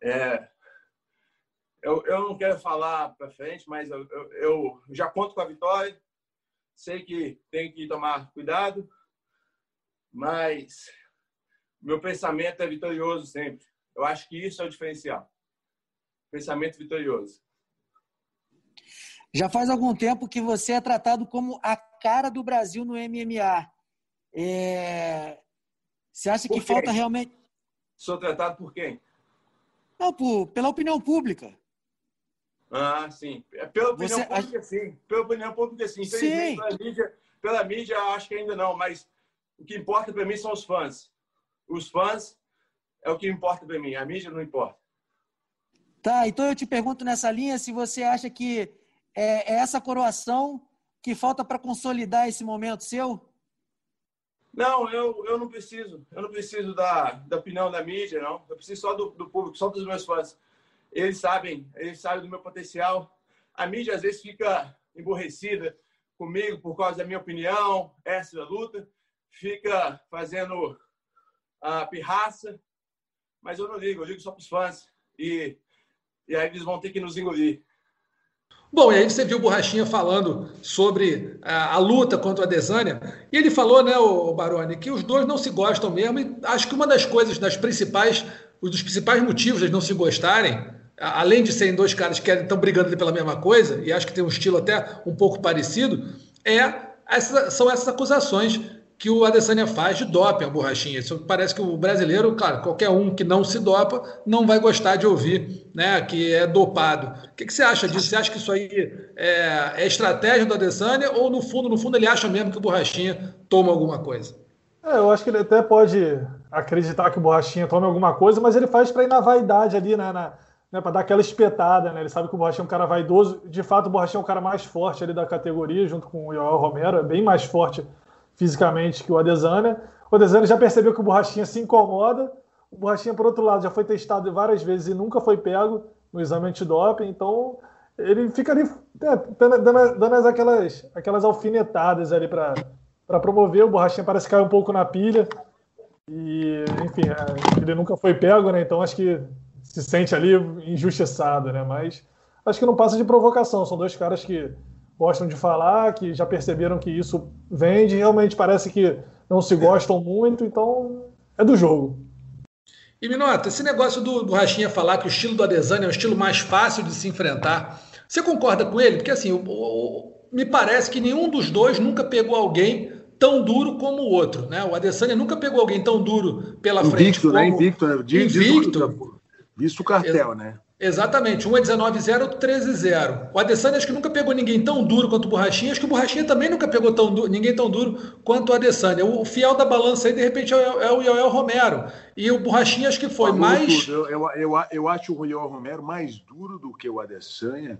é, eu, eu não quero falar para frente, mas eu, eu, eu, já conto com a vitória. Sei que tem que tomar cuidado, mas meu pensamento é vitorioso sempre. Eu acho que isso é o diferencial. Pensamento vitorioso. Já faz algum tempo que você é tratado como a cara do Brasil no MMA. É... Você acha que falta realmente. Sou tratado por quem? Não, por, pela opinião pública. Ah, sim. É, pela opinião Você... pública, sim. Pela opinião pública, sim. sim. Pela, mídia, pela mídia, acho que ainda não, mas o que importa para mim são os fãs. Os fãs é o que importa para mim, a mídia não importa. Tá, então eu te pergunto nessa linha se você acha que é, é essa coroação que falta para consolidar esse momento seu? Não, eu, eu não preciso. Eu não preciso da, da opinião da mídia, não. Eu preciso só do, do público, só dos meus fãs. Eles sabem, eles sabem do meu potencial. A mídia às vezes fica emborrecida comigo por causa da minha opinião, essa da luta, fica fazendo a pirraça, mas eu não ligo, eu ligo só para os fãs e, e aí eles vão ter que nos engolir. Bom, e aí você viu o Borrachinha falando sobre a, a, luta contra a Adesanya, e ele falou, né, o Baroni, que os dois não se gostam mesmo, e acho que uma das coisas, das principais, um dos principais motivos de não se gostarem, além de serem dois caras que estão brigando pela mesma coisa, e acho que tem um estilo até um pouco parecido, é essa, são essas acusações que o Adesanya faz de doping, a borrachinha. Isso parece que o brasileiro, claro, qualquer um que não se dopa, não vai gostar de ouvir né, que é dopado. O que, que você acha disso? Você acha que isso aí é, é, estratégia do Adesanya ou no fundo, no fundo, ele acha mesmo que o borrachinha toma alguma coisa? É, eu acho que ele até pode acreditar que o borrachinha tome alguma coisa, mas ele faz para ir na vaidade ali, né, na, né, para dar aquela espetada, né? Ele sabe que o Borrachinha é um cara vaidoso. De fato, o Borrachinha é o cara mais forte ali da categoria, junto com o Joel Romero, é bem mais forte fisicamente que o Adesanya. O Adesanya já percebeu que o Borrachinha se incomoda. O Borrachinha, por outro lado, já foi testado várias vezes e nunca foi pego no exame antidoping, então ele fica ali é, dando, dando aquelas, aquelas alfinetadas ali para promover. O Borrachinha parece cair um pouco na pilha. E, enfim, é, ele nunca foi pego, né? Então acho que se sente ali injustiçado, né? Mas acho que não passa de provocação. São dois caras que gostam de falar, que já perceberam que isso vende, realmente parece que não se gostam muito, então é do jogo. E Minota, esse negócio do, do Rachinha falar que o estilo do Adesanya é o estilo mais fácil de se enfrentar, você concorda com ele? Porque assim, o, o, me parece que nenhum dos dois nunca pegou alguém tão duro como o outro, né? O Adesanya nunca pegou alguém tão duro pela Invicto, frente. Como... Né? Invicto, né? Invicto, Invicto. Visto o cartel, né? Exatamente, um é 19-0, outro 13-0. O Adesanya acho que nunca pegou ninguém tão duro quanto o Borrachinha, acho que o Borrachinha também nunca pegou tão duro, ninguém tão duro quanto o Adesanya. O fiel da balança aí, de repente, é, é o Yoel Romero. E o Borrachinha acho que foi mais. Eu, eu, eu, eu, acho o Yoel Romero mais duro do que o Adesanya,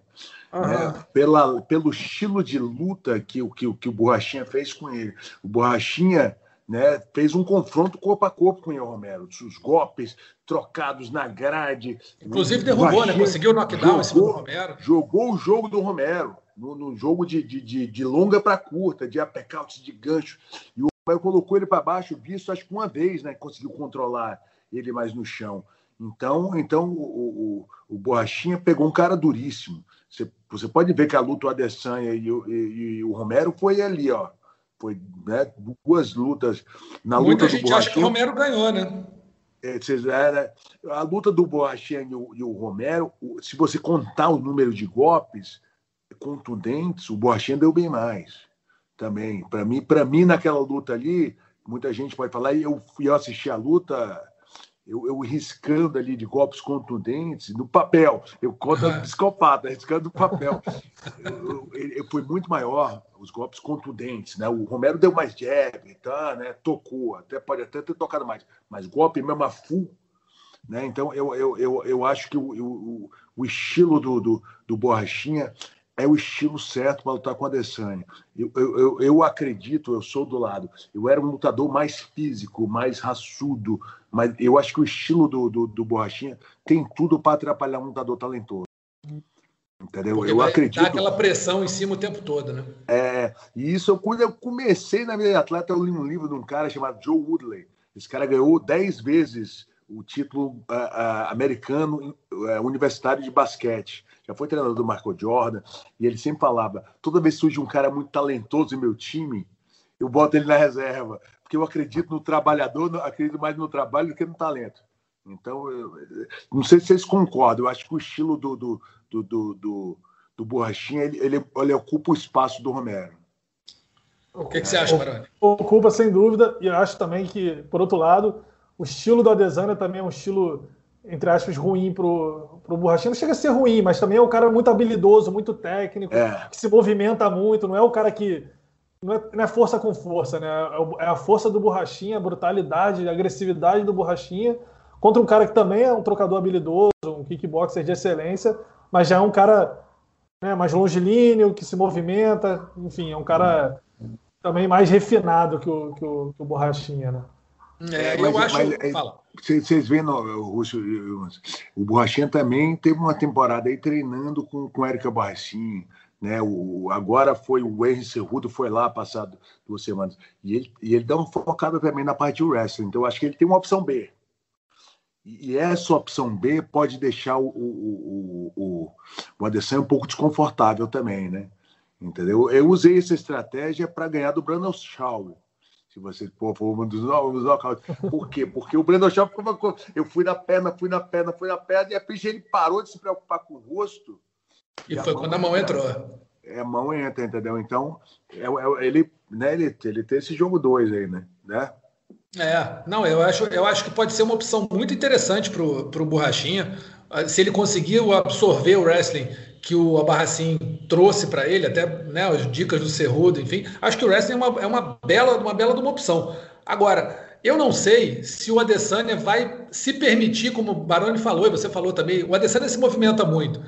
né, pela, pelo estilo de luta que, que, que o Borrachinha fez com ele. O Borrachinha né, fez um confronto corpo a corpo com o Ian Romero. Os golpes trocados na grade. Inclusive derrubou, né? Conseguiu o knockdown jogou, em cima do Romero. Jogou o jogo do Romero, no, no jogo de, de, de, de longa para curta, de uppercuts, de gancho. E o Romero colocou ele para baixo, visto acho que uma vez, né? Conseguiu controlar ele mais no chão. Então, então o, o, o Borrachinha pegou um cara duríssimo. Você, você pode ver que a luta do Adesanya e, e, e o Romero foi ali, ó foi né, duas lutas. Na Muita luta gente acha que o Romero ganhou, né? É, era, a luta do Borrachinha e o, e o Romero, se você contar o número de golpes contundentes, o Borrachinha deu bem mais também. Para mim, para mim naquela luta ali, muita gente pode falar, eu fui assistir a luta eu, eu riscando ali de golpes contundentes no papel. Eu conto a psicopata, (laughs) riscando no papel. Eu, eu, eu, foi muito maior os golpes contundentes, né? O Romero deu mais jab, tá, né? Tocou, até pode até ter tocado mais, mas golpe mesmo a full, né? Então eu, eu, eu, eu acho que o, o, o estilo do, do, do Borrachinha é o estilo certo para lutar com a Adesanya. Eu, eu, eu, acredito, eu sou do lado. Eu era um lutador mais físico, mais raçudo, mas eu acho que o estilo do, do, do Borrachinha tem tudo para atrapalhar um lutador talentoso. Entendeu? Porque eu acredito. Dá aquela pressão em cima o tempo todo, né? É, e isso eu, quando eu comecei na minha atleta, eu li um livro de um cara chamado Joe Woodley. Esse cara ganhou 10 vezes o título uh, uh, americano uh, universitário de basquete já foi treinador do Marco Jordan, e ele sempre falava: toda vez que surge um cara muito talentoso em meu time, eu boto ele na reserva, porque eu acredito no trabalhador, acredito mais no trabalho do que no talento. Então, eu, não sei se vocês concordam, eu acho que o estilo do, do, do, do, do, do Borrachinha, ele, ele, ele ocupa o espaço do Romero. O que, que você acha, Maroni? Ocupa, sem dúvida, e eu acho também que, por outro lado, o estilo do Adesanya também é um estilo entre aspas, ruim pro, pro Borrachinha. Não chega a ser ruim, mas também é um cara muito habilidoso, muito técnico, é. que se movimenta muito. Não é o cara que. Não é, não é, força com força, né? É, é a força do Borrachinha, a brutalidade, a agressividade do Borrachinha, contra um cara que também é um trocador habilidoso, um kickboxer de excelência, mas já é um cara né, mais longilíneo, que se movimenta, enfim, é um cara também mais refinado que o, que o, que o Borrachinha, né? É, mas, eu acho. Mas, Fala. Vocês veem, o Russo, o Borrachinha também teve uma temporada aí treinando com, com Érica Borrachinha. Né? O, agora foi o Henry Cerrudo, foi lá passado duas semanas. E ele, e ele dá uma focada também na parte de wrestling. Então, eu acho que ele tem uma opção B. E essa opção B pode deixar o, o, o, o Adesanya é um pouco desconfortável também, né? Entendeu? Eu usei essa estratégia para ganhar do Brandon Shaw. Você for um dos nocautes. Por quê? Porque o Brandon Shaw ficava. Eu fui na perna, fui na perna, fui na perna, e de repente ele parou de se preocupar com o rosto. E, e foi a quando a mão entrou. É, a mão entra, entendeu? Então, é, é, ele, né, ele, ele tem esse jogo 2 aí, né? né? É, não, eu acho, eu acho que pode ser uma opção muito interessante para o Borrachinha. Se ele conseguir absorver o wrestling que o Abarracin trouxe para ele, até né, as dicas do Cerrudo, enfim, acho que o wrestling é uma, é uma bela uma bela de uma opção. Agora, eu não sei se o Adesanya vai se permitir, como o Baroni falou, e você falou também, o Adesanya se movimenta muito.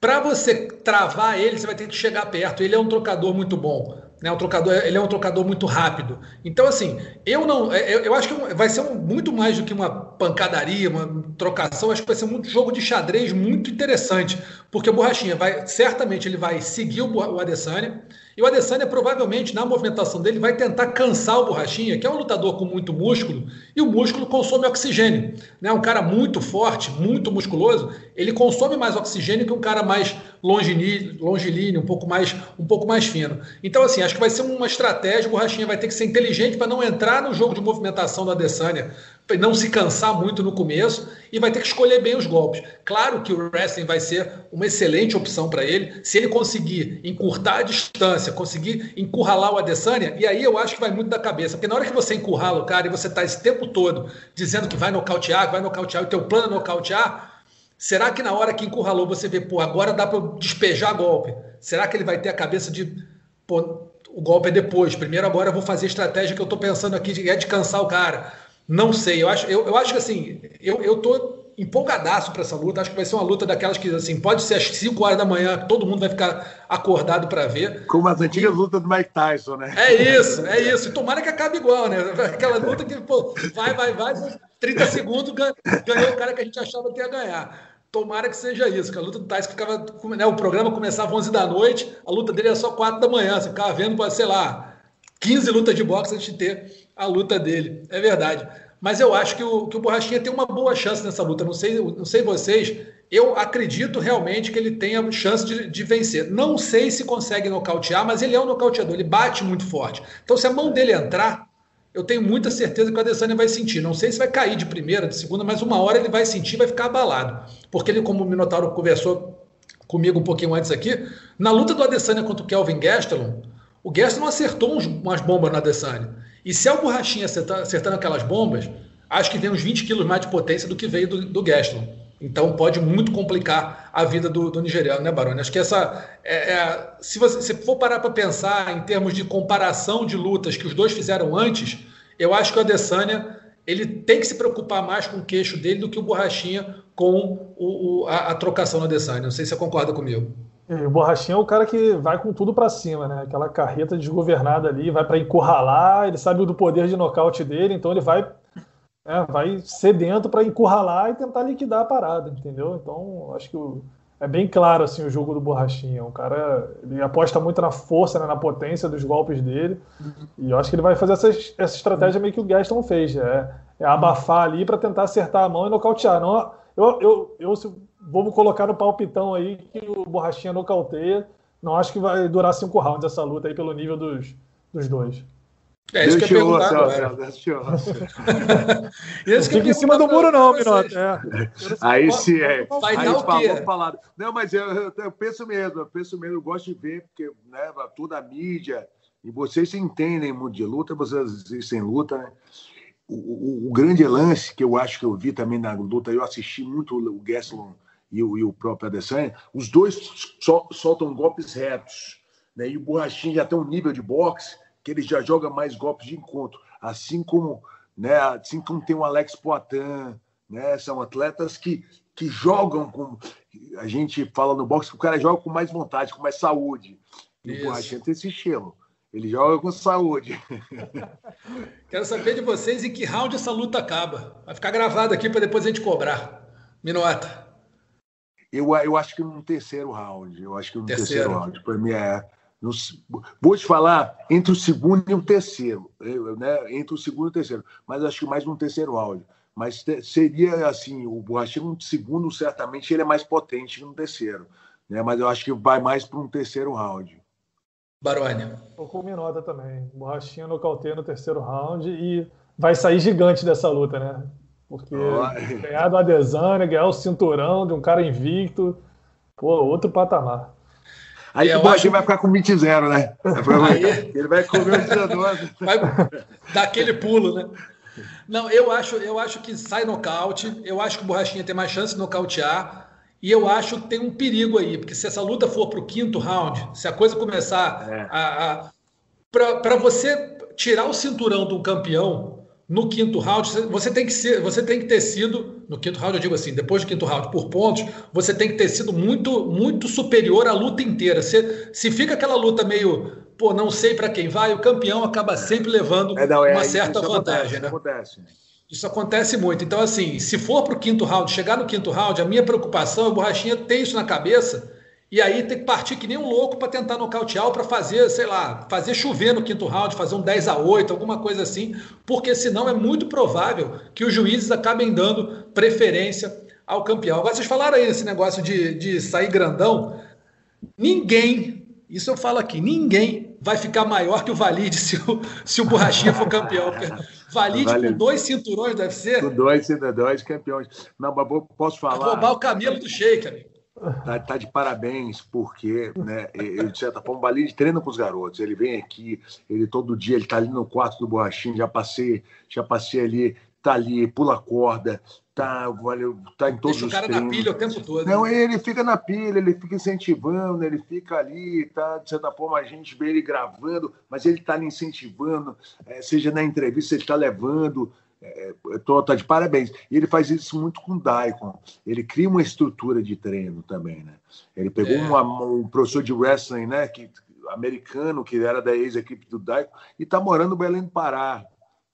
Para você travar ele, você vai ter que chegar perto. Ele é um trocador muito bom. Né, um trocador, ele é um trocador muito rápido. Então, assim, eu não. Eu, eu acho que vai ser um, muito mais do que uma pancadaria, uma trocação. Acho que vai ser um jogo de xadrez muito interessante. Porque o Borrachinha vai. Certamente ele vai seguir o, Adesanya. E o Adesanya, provavelmente, na movimentação dele, vai tentar cansar o Borrachinha, que é um lutador com muito músculo, e o músculo consome oxigênio. Né? Um cara muito forte, muito musculoso, ele consome mais oxigênio que um cara mais longilíneo, um pouco mais, um pouco mais fino. Então, assim, acho que vai ser uma estratégia, o Borrachinha vai ter que ser inteligente para não entrar no jogo de movimentação do Adesanya não se cansar muito no começo e vai ter que escolher bem os golpes. Claro que o wrestling vai ser uma excelente opção para ele, se ele conseguir encurtar a distância, conseguir encurralar o Adesanya, e aí eu acho que vai muito da cabeça, porque na hora que você encurrala o cara e você está esse tempo todo dizendo que vai nocautear, que vai nocautear, o teu plano é nocautear, será que na hora que encurralou você vê, pô, agora dá para despejar golpe? Será que ele vai ter a cabeça de, pô, o golpe é depois, primeiro agora eu vou fazer a estratégia que eu estou pensando aqui, é de cansar o cara não sei, eu acho, eu, eu acho que assim, eu, eu tô empolgadaço para essa luta. Acho que vai ser uma luta daquelas que, assim, pode ser às 5 horas da manhã, todo mundo vai ficar acordado para ver. Como as antigas e... lutas do Mike Tyson, né? É isso, é isso. E tomara que acabe igual, né? Aquela luta que, pô, vai, vai, vai, 30 segundos ganhou o cara que a gente achava que ia ganhar. Tomara que seja isso, que a luta do Tyson ficava. Né, o programa começava às 11 da noite, a luta dele era só 4 da manhã. Você ficava vendo, sei lá, 15 lutas de boxe antes de ter a luta dele. É verdade. Mas eu acho que o, que o Borrachinha tem uma boa chance nessa luta. Não sei, não sei vocês, eu acredito realmente que ele tenha chance de, de, vencer. Não sei se consegue nocautear, mas ele é um nocauteador, ele bate muito forte. Então, se a mão dele entrar, eu tenho muita certeza que o Adesanya vai sentir. Não sei se vai cair de primeira, de segunda, mas uma hora ele vai sentir, vai ficar abalado. Porque ele, como o Minotauro conversou comigo um pouquinho antes aqui, na luta do Adesanya contra o Kelvin Gastelum, o Gastelum acertou umas bombas no Adesanya. E se é o Borrachinha acertando, acertando aquelas bombas, acho que vem uns 20 quilos mais de potência do que veio do, do Gaston. Então pode muito complicar a vida do, do nigeriano, né, Baroni? Acho que essa. É, é, se você se for parar para pensar em termos de comparação de lutas que os dois fizeram antes, eu acho que o Adesanya ele tem que se preocupar mais com o queixo dele do que o Borrachinha com o, o, a, a, trocação no Adesanya. Não sei se você concorda comigo. E o Borrachinha é o cara que vai com tudo para cima, né? Aquela carreta desgovernada ali, vai para encurralar, ele sabe do poder de nocaute dele, então ele vai é, vai sedento para encurralar e tentar liquidar a parada, entendeu? Então, acho que o, é bem claro assim o jogo do Borrachinha. O cara ele aposta muito na força, né, na potência dos golpes dele. E eu acho que ele vai fazer essa, essa estratégia meio que o Gaston fez, é, é abafar ali para tentar acertar a mão e nocautear. Não, eu, eu, eu, vou colocar no palpitão aí que o Borrachinha nocauteia. Não acho que vai durar cinco rounds essa luta aí pelo nível dos, dos dois. É isso que eu ia perguntar agora. (laughs) Não fica em cima do muro não, Minota. É. Aí sim, é. Vai aí quê? Falado. Não, mas eu, eu, eu, penso mesmo, eu penso mesmo, eu gosto de ver, porque né, toda a mídia, e vocês entendem muito de luta, vocês existem luta, né? O, o, o, grande lance que eu acho que eu vi também na luta, eu assisti muito o Gastelum e o, e o próprio Adesanya, os dois sol, soltam golpes retos. Né? E o Borrachinha já tem um nível de boxe que ele já joga mais golpes de encontro. Assim como, né, assim como tem o Alex Poitin, né? São atletas que, que jogam com. A gente fala no boxe que o cara joga com mais vontade, com mais saúde. E Isso. o Borrachinha tem esse estilo. Ele joga com saúde. (laughs) Quero saber de vocês em que round essa luta acaba. Vai ficar gravado aqui para depois a gente cobrar. Minota. Eu, eu acho que no terceiro round. Eu acho que no terceiro, terceiro round. Para mim é. No, vou te falar entre o segundo e o terceiro, né? Entre o segundo e o terceiro, mas acho que mais no terceiro round. Mas te, seria assim, o Borrachinho no segundo, certamente, ele é mais potente que no terceiro. né? mas eu acho que vai mais para um terceiro round. Baroni. Tô com Minota também. Borrachinha nocauteia no terceiro round e vai sair gigante dessa luta, né? Porque oh. ganhar do Adesanya, ganhar o cinturão de um cara invicto, pô, outro patamar. Aí é, o Borrachinha acho... vai ficar com 20-0, né? Aí... Ele vai comer o treinador. (laughs) Vai dar aquele pulo, né? Não, eu acho, eu acho que sai nocaute. Eu acho que o Borrachinha tem mais chance de nocautear. E eu acho que tem um perigo aí, porque se essa luta for para o quinto round, se a coisa começar é. a. a para você tirar o cinturão de um campeão no quinto round, você tem que ser, você tem que ter sido, no quinto round eu digo assim, depois do quinto round por pontos, você tem que ter sido muito muito superior à luta inteira. Se, se fica aquela luta meio, pô, não sei para quem vai, o campeão acaba sempre levando é, não, é, uma certa vantagem, acontece, né? Acontece. Isso acontece muito. Então, assim, se for para o quinto round, chegar no quinto round, a minha preocupação, a borrachinha tem isso na cabeça, e aí tem que partir que nem um louco para tentar nocautear ou para fazer, sei lá, fazer chover no quinto round, fazer um 10 a 8 alguma coisa assim, porque senão é muito provável que os juízes acabem dando preferência ao campeão. Agora, vocês falaram aí esse negócio de, de sair grandão. Ninguém, isso eu falo aqui, ninguém vai ficar maior que o Valide (laughs) se o, se o Borrachinha for campeão. Valide, (laughs) Valide. com dois cinturões deve ser. Com dois, dois campeões. Não, mas posso falar. Vai roubar o camelo do Sheik, amigo. Tá, tá, de parabéns, porque, né, ele, de certa forma, o Valide treina com os garotos. Ele vem aqui, ele todo dia, ele tá ali no quarto do Borrachinho, já passei, já passei ali, tá ali, pula corda, tá, valeu, tá em todos Deixa os o cara treinos. na pilha o tempo todo. Não, né? ele fica na pilha, ele fica incentivando, ele fica ali, tá, de certa forma a gente vê ele gravando, mas ele tá ali incentivando, é, seja na entrevista, ele tá levando, é, tô, tá de parabéns. E ele faz isso muito com o Daikon. Ele cria uma estrutura de treino também, né? Ele pegou é. uma, um professor de wrestling, né, que americano que era da ex-equipe do Daikon e tá morando no Belém do Pará.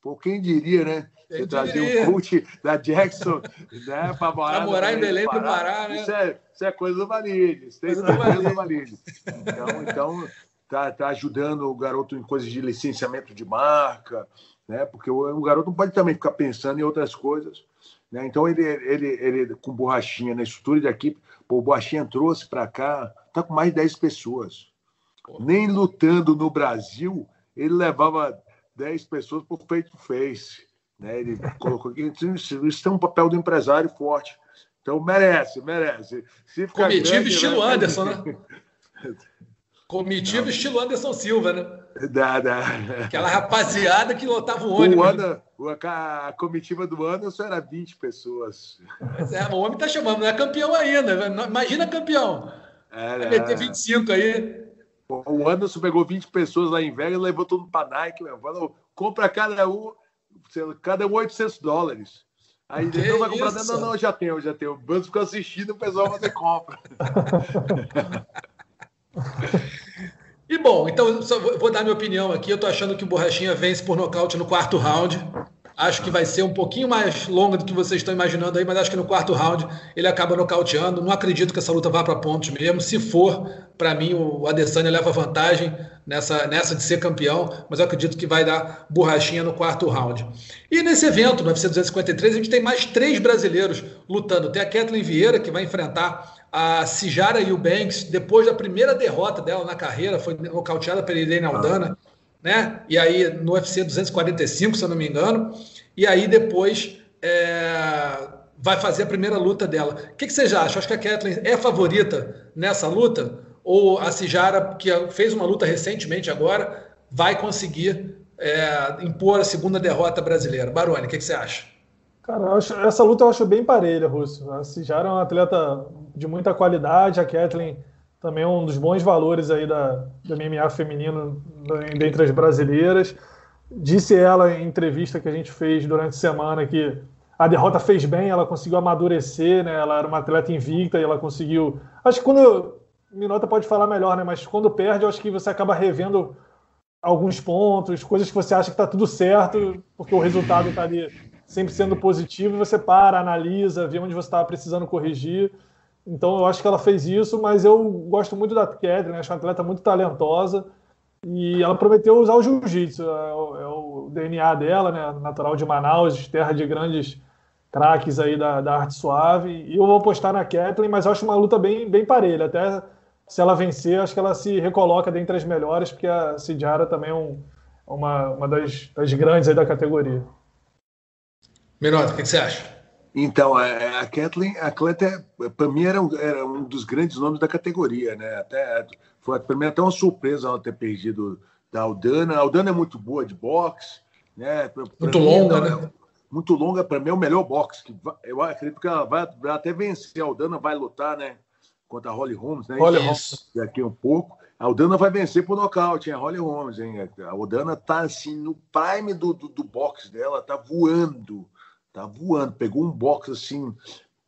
Pô, quem diria, né? Você trazer um coach da Jackson né, para morar, morar em Belém do Pará, Pará né? Isso é, isso é coisa do Valides. Tem coisa do Valides. Então, então tá, tá ajudando o garoto em coisas de licenciamento de marca, né? Porque o, garoto não pode também ficar pensando em outras coisas. Né? Então, ele, ele, ele com borrachinha na estrutura de equipe, pô, o borrachinha trouxe para cá, tá com mais de 10 pessoas. Nem lutando no Brasil, ele levava 10 pessoas por face to face. Né? Ele colocou aqui, isso tem um papel do empresário forte. Então merece, merece. Se Comitiva grande, estilo né? Anderson, né? Comitiva estilo Anderson Silva, né? Dá, dá. Aquela rapaziada que lotava o ônibus. O Ana, a comitiva do Anderson era 20 pessoas. Mas é, o homem tá chamando, não é campeão ainda. Imagina campeão. É, Vai meter 25 aí. O Anderson pegou 20 pessoas lá em Vegas e levou tudo para Nike, meu. Falou, compra cada um, cada um 800 dólares. Aí ele não vai comprar, não, não, já tenho, já tenho. O Banco ficou assistindo, o pessoal vai fazer compra. (laughs) E bom, então vou dar minha opinião aqui. Eu tô achando que o Borrachinha vence por nocaute no quarto round. Acho que vai ser um pouquinho mais longa do que vocês estão imaginando aí, mas acho que no quarto round ele acaba nocauteando. Não acredito que essa luta vá para pontos mesmo. Se for, para mim, o Adesanya leva vantagem nessa, nessa de ser campeão, mas eu acredito que vai dar borrachinha no quarto round. E nesse evento, no UFC 253, a gente tem mais três brasileiros lutando. Tem a Kathleen Vieira, que vai enfrentar a Cijara Eubanks, depois da primeira derrota dela na carreira, foi nocauteada pela Irene Aldana. Ah né? E aí no UFC 245, se eu não me engano. E aí depois é, vai fazer a primeira luta dela. O que, que vocês acham? Acho que a Kathleen é favorita nessa luta? Ou a Cijara, que fez uma luta recentemente agora, vai conseguir é, impor a segunda derrota brasileira? Baroni, o que, que você acha? Cara, acho, essa luta eu acho bem parelha, Russo. A Cijara é uma atleta de muita qualidade, a Kathleen também é um dos bons valores aí da, do MMA feminino dentre as brasileiras. Disse ela em entrevista que a gente fez durante a semana que a derrota fez bem, ela conseguiu amadurecer, né? Ela era uma atleta invicta e ela conseguiu. Acho que quando. Minota pode falar melhor, né? Mas quando perde, eu acho que você acaba revendo alguns pontos, coisas que você acha que está tudo certo, porque o resultado está ali sempre sendo positivo, e você para, analisa, vê onde você estava precisando corrigir. Então eu acho que ela fez isso, mas eu gosto muito da Catherine, acho uma atleta muito talentosa. E ela prometeu usar o jiu-jitsu, é, é, o DNA dela, né? Natural de Manaus, terra de grandes craques aí da, da arte suave. E eu vou apostar na Kathleen, mas acho uma luta bem, bem parelha. Até se ela vencer, acho que ela se recoloca dentre as melhores, porque a Cidjara também é um, uma, uma das, das grandes aí da categoria. Minota, o que, você acha? Então, a, a Kathleen, a Kathleen para mim, era um, era um dos grandes nomes da categoria, né? Até, foi para mim até uma surpresa ela ter perdido da Aldana. A Aldana é muito boa de boxe, né? Pra, muito longa, né? Muito longa, para mim é o melhor boxe. Que eu acredito que ela vai, vai até vencer. A Aldana vai lutar, né? Contra a Holly Holmes, né? Holly Holmes. Daqui um pouco. A Aldana vai vencer por nocaute, hein? A Holly Holmes, hein? A Aldana tá assim no prime do, do, do boxe dela, tá voando. Tá voando. Pegou um boxe assim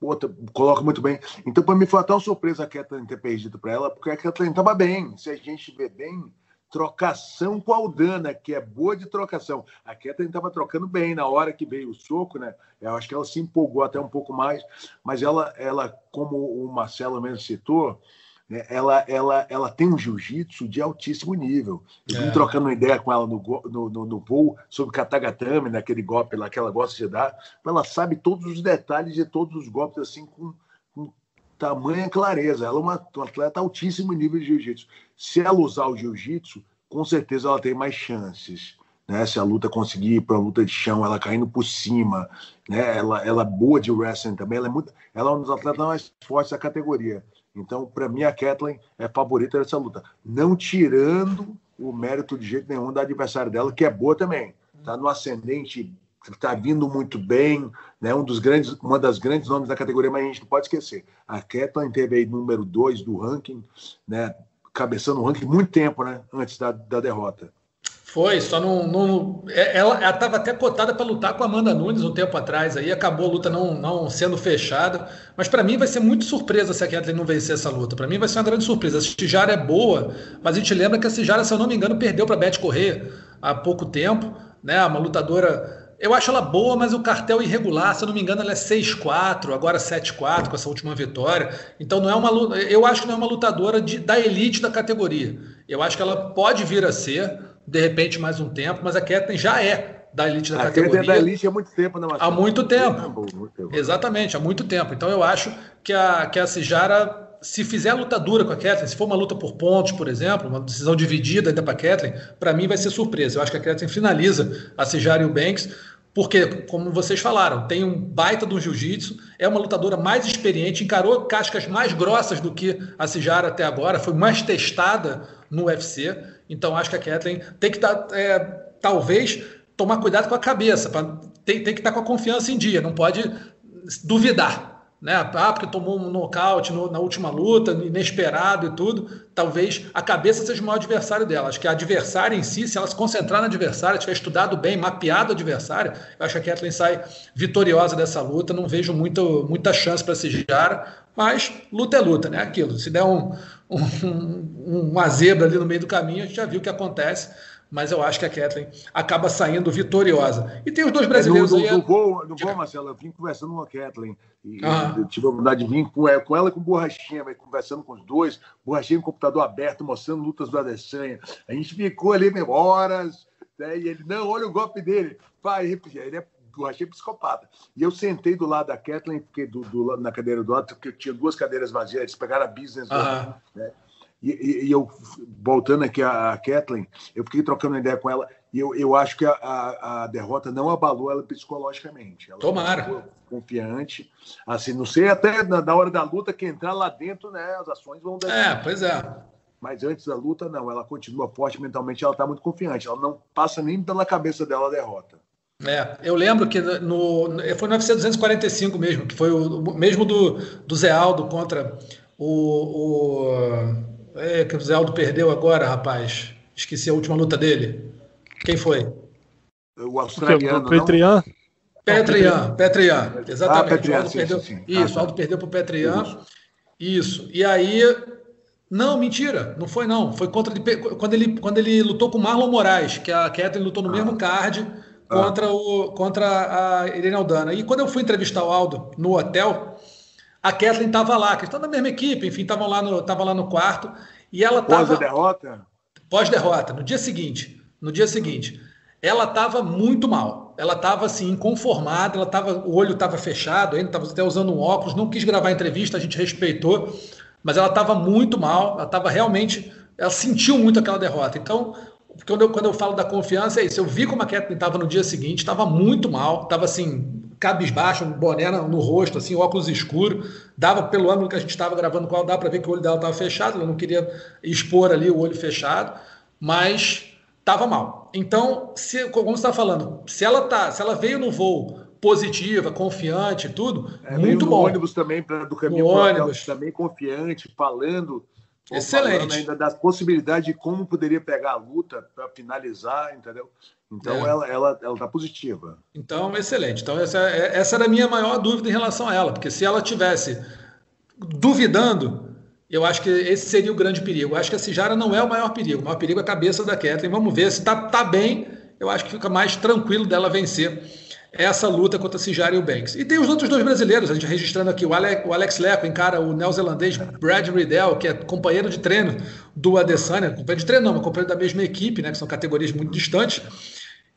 outra coloca muito bem. Então, para mim, foi até uma surpresa a Kathleen ter perdido para ela, porque a Kathleen estava bem. Se a gente vê bem, trocação com a Aldana, que é boa de trocação. A Kathleen estava trocando bem na hora que veio o soco, né? Eu acho que ela se empolgou até um pouco mais, mas ela, ela como o Marcelo mesmo citou, né, ela, ela, ela tem um jiu-jitsu de altíssimo nível. Eu vim é. trocando uma ideia com ela no, no, no, no voo sobre katagatame, naquele golpe lá que ela gosta de dar. Ela sabe todos os detalhes de todos os golpes, assim, com, com tamanha clareza. Ela é uma, uma atleta altíssimo nível de jiu-jitsu. Se ela usar o jiu-jitsu, com certeza ela tem mais chances. Né? Se a luta conseguir ir para a luta de chão, ela caindo por cima, né? ela, ela é boa de wrestling também, ela é, muito, ela é um dos atletas mais fortes da categoria. Então, para mim, a Kathleen é favorita dessa luta. Não tirando o mérito de jeito nenhum da adversária dela, que é boa também. Está no ascendente, está vindo muito bem, né? um dos grandes, uma das grandes nomes da categoria, mas a gente não pode esquecer. A Kathleen teve aí número 2 do ranking, né? cabeçando o ranking muito tempo né? antes da, da derrota. Foi, só não. não é, ela estava até cotada para lutar com a Amanda Nunes um tempo atrás, aí acabou a luta não, não sendo fechada. Mas para mim vai ser muito surpresa se a Kathleen não vencer essa luta. Para mim vai ser uma grande surpresa. A Cijara é boa, mas a gente lembra que a Cijara, se eu não me engano, perdeu para a Beth Corrêa há pouco tempo. Né? Uma lutadora. Eu acho ela boa, mas o cartel irregular, se eu não me engano, ela é 6-4, agora 7-4 com essa última vitória. Então não é uma eu acho que não é uma lutadora de, da elite da categoria. Eu acho que ela pode vir a ser de repente mais um tempo, mas a Kathleen já é da elite da a categoria. é da elite há muito tempo, né, Marcelo? Há muito tempo. muito tempo. Exatamente, há muito tempo. Então eu acho que a, que a Cijara, se fizer a luta dura com a Kathleen, se for uma luta por pontos, por exemplo, uma decisão dividida ainda para a Kathleen, para mim vai ser surpresa. Eu acho que a Kathleen finaliza a Cijara e o Banks, porque, como vocês falaram, tem um baita do jiu-jitsu, é uma lutadora mais experiente, encarou cascas mais grossas do que a Cijara até agora, foi mais testada no UFC. Então acho que a Kathleen tem que dar, é, talvez, tomar cuidado com a cabeça, pra, tem, tem que estar com a confiança em dia, não pode duvidar. Né? Ah, porque tomou um nocaute no, na última luta, inesperado e tudo. Talvez a cabeça seja o maior adversário dela. Acho que a adversária em si, se ela se concentrar na adversária, tiver estudado bem, mapeado o adversário, eu acho que a Kathleen sai vitoriosa dessa luta. Não vejo muito, muita chance para se girar, mas luta é luta, né? Aquilo. Se der um, um, uma zebra ali no meio do caminho, a gente já viu o que acontece, mas eu acho que a Kathleen acaba saindo vitoriosa. E tem os dois brasileiros é, no, no, aí. No voo, no Marcelo, eu vim conversando com a Kathleen. E eu tive a oportunidade de vir com ela, com ela e com Borrachinha, conversando com os dois, Borrachinha com o computador aberto, mostrando lutas do Adesanya. A gente ficou ali horas, né, e ele, não, olha o golpe dele. Vai, repetir. Ele é eu achei psicopata. E eu sentei do lado da Kathleen, fiquei do, do, na cadeira do lado, porque tinha duas cadeiras vazias, eles pegaram a business. Uhum. Né? E, e, e, eu, voltando aqui a, a Kathleen, eu fiquei trocando ideia com ela, e eu, eu acho que a, a, a derrota não abalou ela psicologicamente. Ela Tomara. Confiante. Assim, não sei até na, na, hora da luta que entrar lá dentro, né? As ações vão dar. É, pois é. Mas antes da luta, não. Ela continua forte mentalmente, ela está muito confiante. Ela não passa nem pela cabeça dela a derrota. É, eu lembro que no, foi no UFC 245 mesmo, que foi o, mesmo do, do Zé Aldo contra o. o é, que o Zé Aldo perdeu agora, rapaz. Esqueci a última luta dele. Quem foi? O australiano. O Petrian? Petrian, Petrian, exatamente. Ah, Petrian, Aldo sim, perdeu, sim, sim. Isso, ah, Aldo perdeu para o Petrian. Isso. isso. E aí. Não, mentira, não foi não. Foi contra quando ele, quando ele lutou com o Marlon Moraes, que a Kathleen lutou no ah. mesmo card ah. contra, o, contra a Irene Aldana. E quando eu fui entrevistar o Aldo no hotel, a Kathleen estava lá, que estão na mesma equipe, enfim, estavam lá, no, lá no quarto. E ela estava. Pós-derrota? Pós-derrota, no dia seguinte. No dia seguinte. Ela estava muito mal. ela estava assim, inconformada, ela tava, o olho estava fechado, ainda estava até usando um óculos, não quis gravar a entrevista, a gente respeitou, mas ela estava muito mal, ela estava realmente, ela sentiu muito aquela derrota. Então, quando eu, quando eu falo da confiança, é isso. Eu vi como a Kathleen estava no dia seguinte, estava muito mal, estava assim, cabisbaixo, um boné no, rosto, assim, óculos escuro. Dava, pelo ângulo que a gente estava gravando com ela, dá para ver que o olho dela estava fechado, ela não queria expor ali o olho fechado, mas estava mal. Então, se, como você está falando, se ela tá, se ela veio no voo positiva, confiante, tudo, é, muito bom. ônibus também para do caminho no ônibus também confiante, falando Excelente. ainda das possibilidades de como poderia pegar a luta para finalizar, entendeu? Então é. ela ela ela está positiva. Então excelente. Então essa essa era a minha maior dúvida em relação a ela, porque se ela tivesse duvidando, eu acho que esse seria o grande perigo. Eu acho que a Cijara não é o maior perigo. O maior perigo é a cabeça da Kathleen. Vamos ver se tá tá bem. Eu acho que fica mais tranquilo dela vencer essa luta contra Cijara e o Banks. E tem os outros dois brasileiros, a gente registrando aqui, o Alex, o Alex Leco encara o neozelandês Brad Riddell, que é companheiro de treino do Adesanya, companheiro de treino não, mas companheiro da mesma equipe, né, que são categorias muito distantes.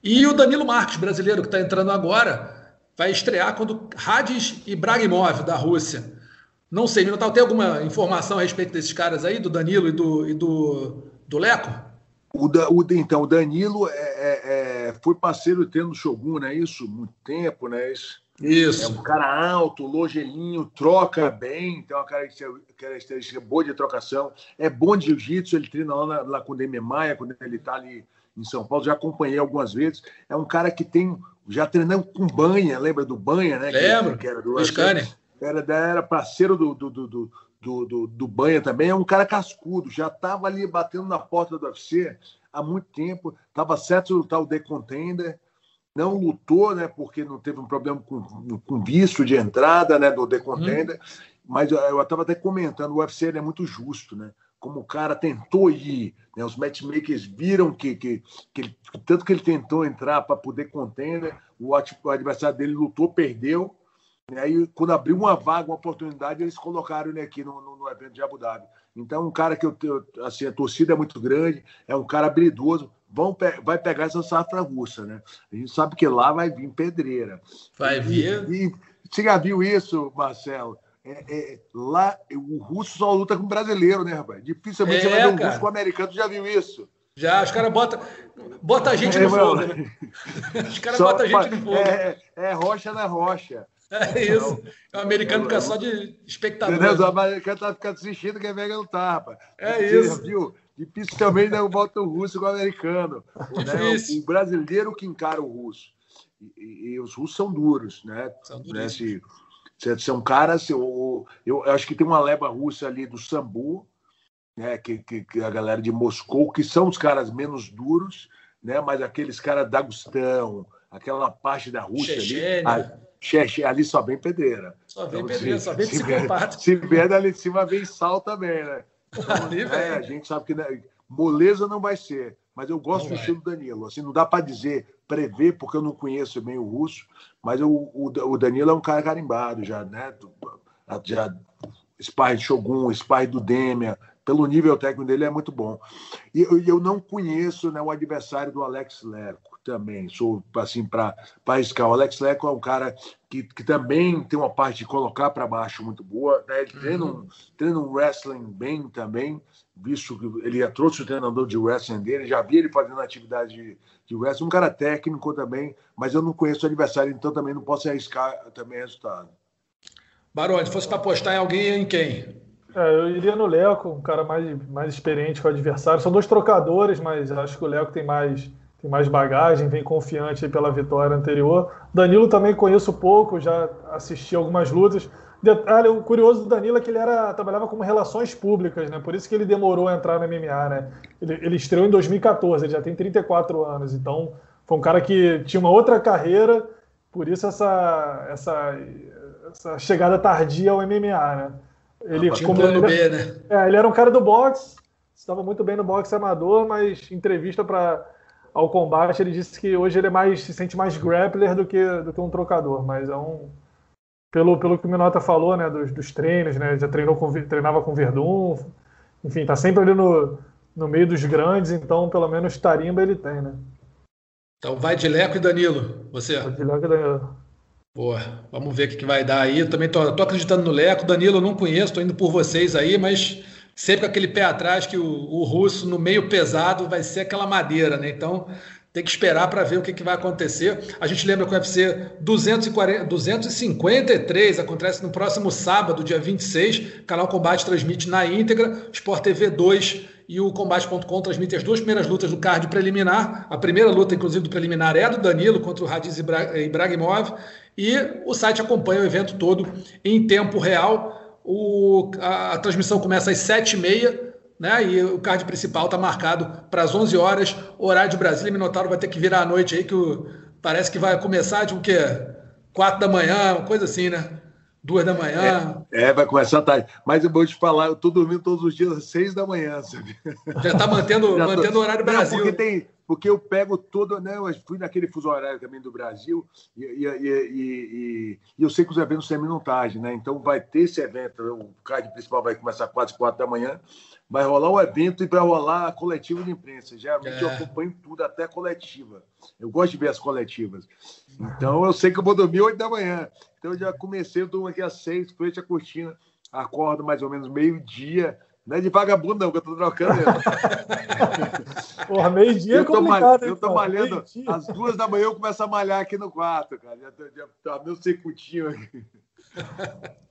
E o Danilo Marques, brasileiro, que está entrando agora, vai estrear quando Radis Ibrahimov, da Rússia. Não sei, Minotauro, tem alguma informação a respeito desses caras aí, do Danilo e do, e do, do Leco? O, da, o, então, o Danilo é, é, é, foi parceiro tendo no Shogun, né? Isso, muito tempo, né? Isso. Isso. É um cara alto, logelinho, troca bem, tem uma característica boa de trocação. É bom de jiu-jitsu, ele treina lá, lá com o Demi Maia, quando ele está ali em São Paulo, já acompanhei algumas vezes. É um cara que tem, já treinando com Banha, lembra do Banha, né? Lembro, que, que era do. Era, era parceiro do, do, do, do, do, do Banha também, é um cara cascudo, já estava ali batendo na porta do UFC há muito tempo, estava certo de lutar o The Contender, não lutou, né, porque não teve um problema com, com visto de entrada né, do The Contender, hum. mas eu estava até comentando, o UFC é muito justo, né? Como o cara tentou ir, né, os matchmakers viram que, que, que ele, tanto que ele tentou entrar para poder contender, o, o adversário dele lutou, perdeu, e aí, quando abriu uma vaga, uma oportunidade, eles colocaram ele aqui no, no, no evento de Abu Dhabi. Então, um cara que eu assim, a torcida é muito grande, é um cara habilidoso, vão, vai pegar essa safra russa, né? A gente sabe que lá vai vir pedreira. Vai vir. E, e, você já viu isso, Marcelo? É, é, lá, o russo só luta com brasileiro, né, rapaz? Dificilmente é, você vai ver um cara. russo com um americano, tu já viu isso? Já, os caras botam bota a gente (laughs) no fogo. Né? Os caras botam a gente no fogo. É, é rocha na rocha. É isso. O americano fica só de espectador. Entendeu? O americano tá ficando assistindo, quem vem não tá, rapaz. É isso. Viu? Dificilmente não bota o russo com o americano. Né? O, o, brasileiro que encara o russo. E, e, os russos são duros, né? São né? Se, são caras. Eu, eu, eu, acho que tem uma leva russa ali do Sambu, né? Que, que, que, a galera de Moscou, que são os caras menos duros, né? Mas aqueles caras da Gustão, aquela parte da Rússia Chechênia. ali. A, ali só vem pedreira. Só vem então, pedreira, se, só vem psicopata. (laughs) Se vier ali de cima, vem sal também, né? Então, é, a gente sabe que né, moleza não vai ser, mas eu gosto do vai. estilo Danilo. Assim, não dá para dizer, prever, porque eu não conheço bem o russo, mas o, o, o Danilo é um cara carimbado já, né? Já, Spy Shogun, Spy do Demia, pelo nível técnico dele é muito bom. E eu, eu não conheço né, o adversário do Alex Leco também. Sou assim para arriscar. O Alex Leco é um cara que, que também tem uma parte de colocar para baixo muito boa. Né? Ele treina, um, treina um wrestling bem também, visto que ele já trouxe o treinador de wrestling dele, já vi ele fazendo atividade de, de wrestling. Um cara técnico também, mas eu não conheço o adversário, então também não posso arriscar também resultado. Barone, se fosse para apostar em alguém, em quem? É, eu iria no Leco, um cara mais, mais experiente com o adversário. São dois trocadores, mas acho que o Leco tem mais tem mais bagagem, vem confiante pela vitória anterior. Danilo também conheço pouco, já assisti algumas lutas. Detalhe, o curioso do Danilo é que ele era, trabalhava como relações públicas, né? Por isso que ele demorou a entrar no MMA, né? Ele, ele estreou em 2014, ele já tem 34 anos, então foi um cara que tinha uma outra carreira, por isso essa, essa, essa chegada tardia ao MMA, né? Ele, ah, como ele, B, né? É, ele era um cara do boxe, estava muito bem no boxe amador, mas entrevista para ao combate, ele disse que hoje ele é mais se sente mais grappler do que, do que um trocador, mas é um pelo, pelo que o Minota falou, né, dos, dos treinos, né, já treinou com, treinava com Verdun, enfim, tá sempre ali no, no meio dos grandes, então pelo menos tarimba ele tem, né? Então vai de Leco e Danilo, você. Vai de Leco e Danilo. Boa, vamos ver o que, que vai dar aí. Eu também tô, tô acreditando no Leco. Danilo eu não conheço, tô indo por vocês aí, mas sempre com aquele pé atrás que o, o russo no meio pesado vai ser aquela madeira, né? Então tem que esperar para ver o que, que, vai acontecer. A gente lembra que o UFC 240, 253 acontece no próximo sábado, dia 26. O canal Combate transmite na íntegra. Sport TV 2 e o Combate.com transmite as duas primeiras lutas do card preliminar. A primeira luta, inclusive, do preliminar é do Danilo contra o Radiz Ibragimov. E o site acompanha o evento todo em tempo real. O, a, a transmissão começa às 7h30 né? E o card principal está marcado para as 11 horas, horário de Brasília. Minotauro vai ter que virar à noite aí, que o, parece que vai começar de o quê? 4 da manhã, uma coisa assim, né? Duas da manhã. É, é, vai começar tarde. Mas eu vou te falar, eu tô dormindo todos os dias às seis da manhã, sabe? Já está mantendo, (laughs) Já mantendo o horário Brasil. Não, porque, tem, porque eu pego todo, né? Eu fui naquele fuso horário também do Brasil e, e, e, e eu sei que os eventos têm minutagem, né? Então vai ter esse evento, o card principal vai começar às quatro, quatro da manhã vai rolar o evento e vai rolar a coletiva de imprensa. Geralmente é. eu acompanho tudo, até a coletiva. Eu gosto de ver as coletivas. Então eu sei que eu vou dormir 8 da manhã. Então eu já comecei, eu durmo aqui às 6, frente à cortina, acordo mais ou menos meio-dia. Não é de vagabundo, não, que eu tô trocando. (laughs) Porra, meio-dia é complicado, Eu tô malhando. Às duas da manhã eu começo a malhar aqui no quarto, cara. Já tô, já, tá meu circuitinho aqui. (laughs)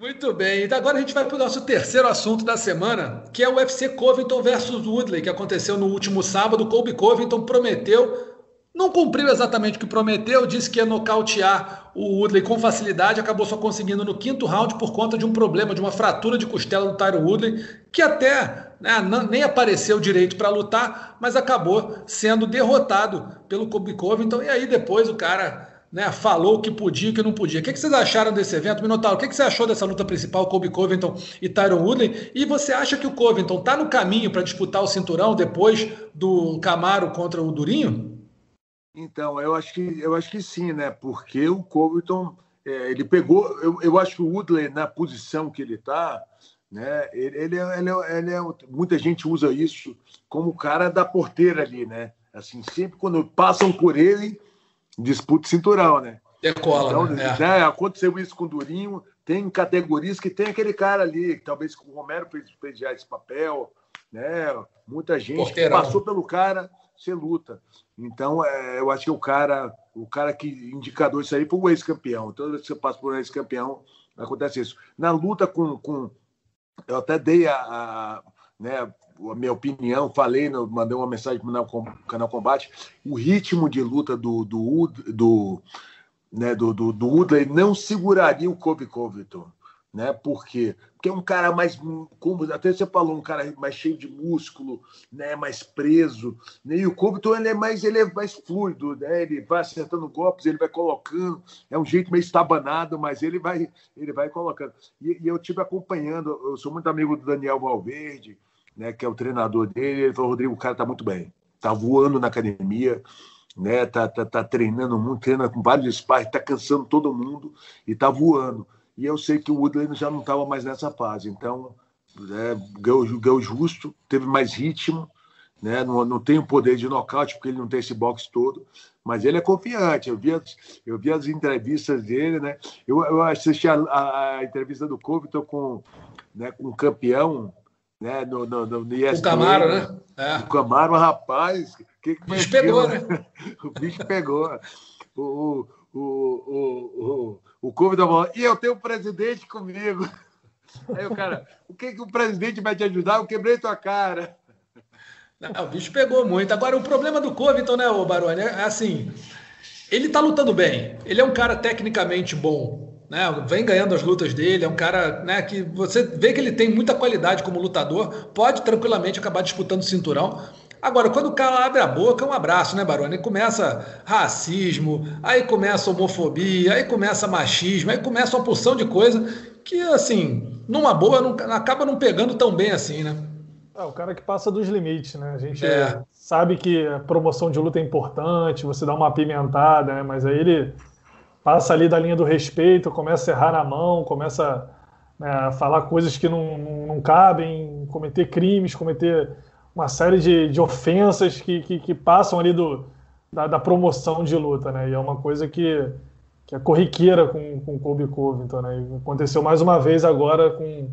Muito bem, então agora a gente vai para o nosso terceiro assunto da semana, que é o UFC Covington versus Woodley, que aconteceu no último sábado. Colby Covington prometeu, não cumpriu exatamente o que prometeu, disse que ia nocautear o Woodley com facilidade, acabou só conseguindo no quinto round por conta de um problema, de uma fratura de costela do Tyron Woodley, que até né, nem apareceu direito para lutar, mas acabou sendo derrotado pelo Colby Covington, e aí depois o cara né, falou o que podia e o que não podia. O que, vocês acharam desse evento? Minotauro, o que, que você achou dessa luta principal, Kobe Covington e Tyron Woodley? E você acha que o Covington está no caminho para disputar o cinturão depois do Camaro contra o Durinho? Então, eu acho que, eu acho que sim, né? Porque o Covington, é, ele pegou... Eu, eu acho que o Woodley, na posição que ele está, né, ele, ele, é, ele, é, ele é... Muita gente usa isso como o cara da porteira ali, né? Assim, sempre quando passam por ele disputa cinturão, né? Decola, então, né? né? Aconteceu isso com o Durinho. Tem categorias que tem aquele cara ali, que talvez com o Romero fez, fez já esse papel, né? Muita gente passou pelo cara, você luta. Então, é, eu acho que o cara, o cara que indicador isso aí foi o ex-campeão. Toda vez que você passa por um ex-campeão, acontece isso. Na luta com, com eu até dei a, a né, a minha opinião, falei, mandei uma mensagem no canal Combate, o ritmo de luta do, do, do, né, do, do, do Woodley não seguraria o Kobe Covington. Né? Por Porque é um cara mais, como até você falou, um cara mais cheio de músculo, né? mais preso. Né? E o Covington ele é mais, ele é mais fluido, né? ele vai acertando golpes, ele vai colocando, é um jeito meio estabanado, mas ele vai, ele vai colocando. E, e eu tive acompanhando, eu sou muito amigo do Daniel Valverde, né, que é o treinador dele, ele falou, Rodrigo, o cara tá muito bem, tá voando na academia, né, tá, tá, tá treinando muito, treina com vários sparring, tá cansando todo mundo e tá voando. E eu sei que o Woodley já não estava mais nessa fase, então é, ganhou, ganhou justo, teve mais ritmo, né, não, não tem o poder de nocaute, porque ele não tem esse boxe todo, mas ele é confiante. Eu vi as, eu vi as entrevistas dele, né? Eu, eu assisti a, a, a entrevista do Covington com, né, com o campeão né? No, no, no ESPN, o Camaro, né? É. O Camaro, rapaz, que que o bicho pegou, né? (laughs) o bicho pegou. O, o, o, o, o Covid falou, e eu tenho o presidente comigo. Aí o cara, o que, que o presidente vai te ajudar? Eu quebrei tua cara. Não, o bicho pegou muito. Agora, o problema do Covington, né, o Baroni, é assim, ele tá lutando bem. Ele é um cara tecnicamente bom né? Vem ganhando as lutas dele, é um cara né, que você vê que ele tem muita qualidade como lutador, pode tranquilamente acabar disputando o cinturão. Agora, quando o cara abre a boca, é um abraço, né, Baroni? Aí começa racismo, aí começa homofobia, aí começa machismo, aí começa uma porção de coisa que, assim, numa boa, não, acaba não pegando tão bem assim, né? É, o cara que passa dos limites, né? A gente é. sabe que a promoção de luta é importante, você dá uma apimentada, né? Mas aí ele passa ali da linha do respeito, começa a errar na mão, começa né, a falar coisas que não, não, não, cabem, cometer crimes, cometer uma série de, de ofensas que, que, que, passam ali do, da, da, promoção de luta, né? E é uma coisa que, que é corriqueira com, com Kobe Covington, né? E aconteceu mais uma vez agora com,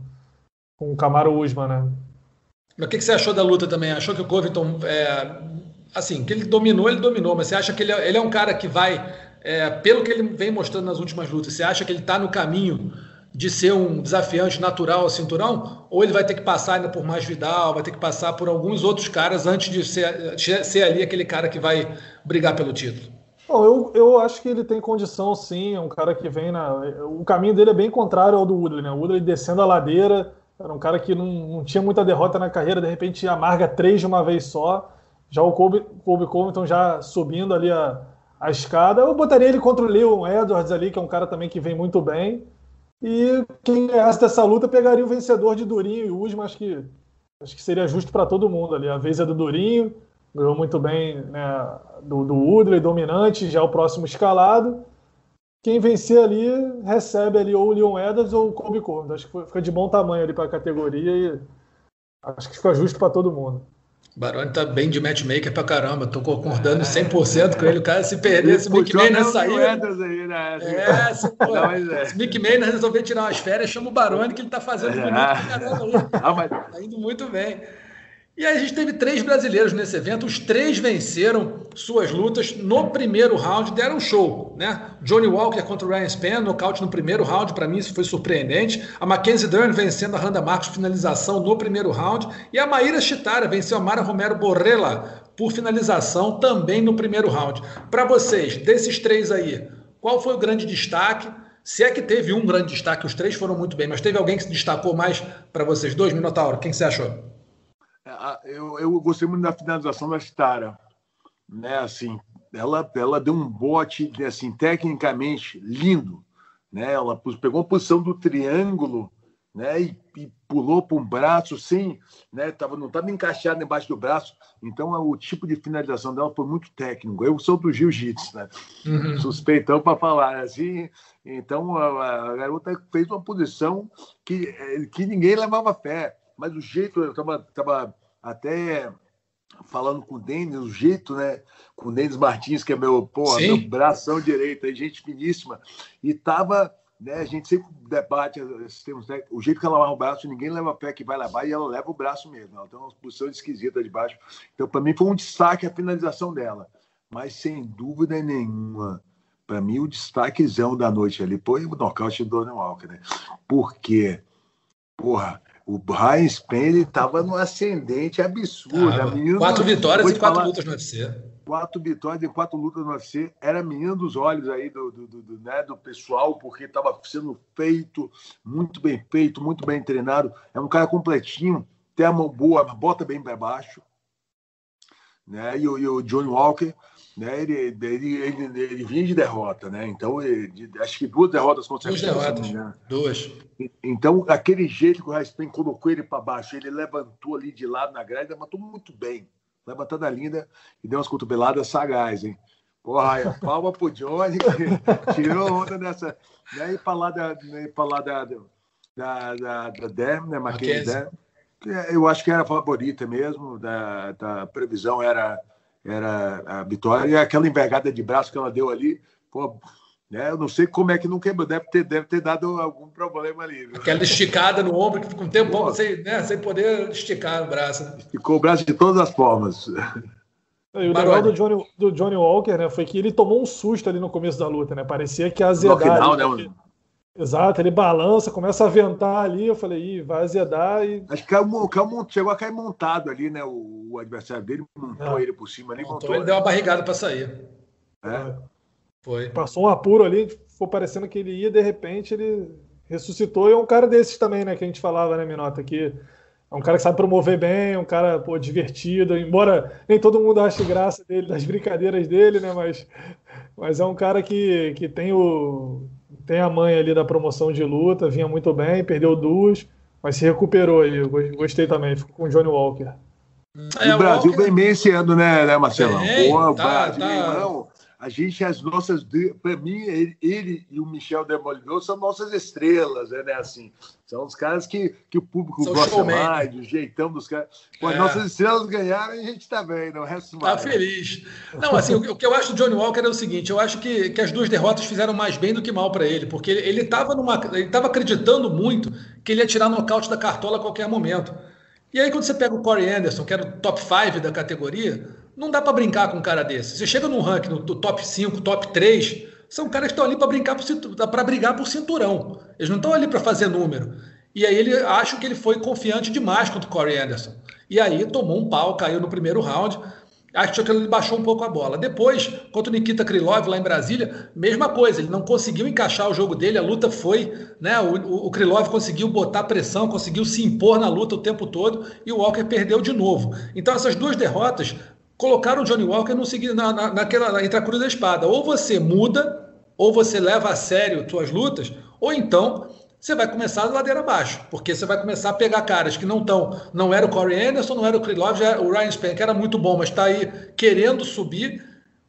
com o Camaro Usman, né? Mas o que, que, você achou da luta também? Achou que o Covington, é, assim, que ele dominou, ele dominou, mas você acha que ele é, ele é um cara que vai, é, pelo que ele vem mostrando nas últimas lutas, você acha que ele está no caminho de ser um desafiante natural ao cinturão? Ou ele vai ter que passar ainda por mais Vidal, vai ter que passar por alguns outros caras antes de ser, ser ali aquele cara que vai brigar pelo título? Bom, eu, eu acho que ele tem condição sim, é um cara que vem na. O caminho dele é bem contrário ao do Woodley, né? O Woodley descendo a ladeira, era um cara que não, não tinha muita derrota na carreira, de repente amarga três de uma vez só. Já o Kobe, Kobe Covington já subindo ali a, a escada. Eu botaria ele contra o Leon Edwards ali, que é um cara também que vem muito bem. E quem ganhasse dessa luta pegaria o vencedor de Durinho e Usman, acho que, acho que seria justo para todo mundo ali. A vez é do Durinho, ganhou muito bem né, do, do Woodley, dominante, já é o próximo escalado. Quem vencer ali recebe ali ou o Leon Edwards ou o Kobe Covington. Acho que fica de bom tamanho ali para a categoria e acho que fica justo para todo mundo. Baroni tá bem de matchmaker pra caramba, tô concordando 100% com ele. O cara se perder, se o Mick Maynard sair. Aí, né? É, se, (laughs) pô, não, é. se Mick Maynard resolver tirar umas férias, chama o Baroni que ele tá fazendo bonito pra caramba. Ah, mas... Tá indo muito bem. E aí a gente teve três brasileiros nesse evento, os três venceram suas lutas no primeiro round, deram show, né? Johnny Walker contra o Ryan Spann, nocaute no primeiro round, para mim isso foi surpreendente. A Mackenzie Dern vencendo a Randa Marcos finalização no primeiro round e a Maíra Chitara venceu a Mara Romero Borrella por finalização também no primeiro round. Para vocês, desses três aí, qual foi o grande destaque? Se é que teve um grande destaque, os três foram muito bem, mas teve alguém que se destacou mais para vocês dois, Minotauro? Quem você achou? Eu, eu gostei muito da finalização da Stara, né? Assim, ela, ela deu um bote, assim, tecnicamente lindo, né? Ela pegou a posição do triângulo, né? E, e pulou para um braço sem, né? Tava, não estava encaixado embaixo do braço. Então, o tipo de finalização dela foi muito técnico. Eu sou do jiu-jitsu, né? Uhum. Suspeitão para falar assim. Então, a, a, garota fez uma posição que, eh, que ninguém levava fé mas o jeito, eu estava tava até falando com o Denis, o jeito, né? Com o Denis Martins, que é meu, pô, meu bração direito, gente finíssima, e tava, né? A gente sempre debate esses termos, né, o jeito que ela amarra o braço, ninguém leva a pé que vai levar, e ela leva o braço mesmo. Ela tem uma posição esquisita de baixo. Então, para mim, foi um destaque a finalização dela. Mas, sem dúvida nenhuma, para mim, o destaquezão da noite ali foi o nocaute do Donald Walker, né? Porque, porra, o Brian Spence estava no ascendente absurdo. quatro vitórias e quatro falar, lutas no UFC. Quatro vitórias e quatro lutas no UFC. Era a menina dos olhos aí do, do, do, do né, do pessoal, porque estava sendo feito, muito bem feito, muito bem treinado. É um cara completinho, tem a mão boa, bota bem para baixo. Né? E, o, e o John Walker né, ele, ele, ele, ele, vinha de derrota, né? Então, ele, acho que duas derrotas consecutivas. Duas derrotas, né? duas. Então, aquele jeito que o Raspen colocou ele para baixo, ele levantou ali de lado na grade, levantou muito bem. Levantada linda e deu umas cotoveladas sagaz, hein? Porra, palma pro Johnny, que (laughs) tirou onda dessa. Né? E para lá da, né? pra lá da, da, da, da Dem, né? Mackenzie Dem. Eu acho que era a favorita mesmo, da, da previsão era era a vitória. E aquela envergada de braço que ela deu ali, pô, né? Eu não sei como é que não quebrou, deve ter, deve ter dado algum problema ali. Viu? Aquela esticada no ombro que fica um tempo sem, né, sem poder esticar o braço. Né? Esticou o braço de todas as formas. E o legal do Johnny, do Johnny Walker, né, foi que ele tomou um susto ali no começo da luta, né? Parecia que a azedar. Final, né? Exato, ele balança, começa a ventar ali. Eu falei, Ih, vai azedar. E... Acho que caiu, caiu, chegou a cair montado ali, né? O, o adversário dele montou é. ele por cima ali. Montou, montou ele deu uma barrigada para sair. É. Foi. Passou um apuro ali, ficou parecendo que ele ia, de repente ele ressuscitou. E é um cara desses também, né? Que a gente falava, né, Minota? Que é um cara que sabe promover bem, um cara pô, divertido, embora nem todo mundo ache graça dele, das brincadeiras dele, né? Mas, mas é um cara que, que tem o tem a mãe ali da promoção de luta, vinha muito bem, perdeu duas, mas se recuperou aí. Gostei também, ficou com o Johnny Walker. É, o Brasil Walker... vem bem esse ano, né, né Marcelão? É, Pô, tá, Brasil, tá. A gente, as nossas. Para mim, ele, ele, e o Michel Demolidor são nossas estrelas, né? Assim, são os caras que, que o público são gosta showman. mais, do jeitão dos caras. Pô, é. Nossas estrelas ganharam e a gente está bem, não resta mais. Tá feliz. Não, assim, o, que eu acho do Johnny Walker é o seguinte: eu acho que, que as duas derrotas fizeram mais bem do que mal para ele, porque ele estava ele estava acreditando muito que ele ia tirar nocaute da cartola a qualquer momento. E aí, quando você pega o Corey Anderson, que era o top 5 da categoria, não dá para brincar com um cara desse. Você chega num ranking do top 5, top 3, são caras que estão ali para brincar para brigar por cinturão. Eles não estão ali para fazer número. E aí ele acho que ele foi confiante demais contra o Corey Anderson. E aí tomou um pau, caiu no primeiro round. Acho que ele baixou um pouco a bola. Depois, contra o Nikita Krylov lá em Brasília, mesma coisa. Ele não conseguiu encaixar o jogo dele, a luta foi, né? O, o, o Krylov conseguiu botar pressão, conseguiu se impor na luta o tempo todo e o Walker perdeu de novo. Então essas duas derrotas colocaram o Johnny Walker no, na, na, naquela, entre a cruz e a espada. Ou você muda, ou você leva a sério suas lutas, ou então você vai começar a ladeira abaixo, porque você vai começar a pegar caras que não estão, não era o Corey Anderson, não era o Krylov, já o Ryan Spann, que era muito bom, mas está aí querendo subir,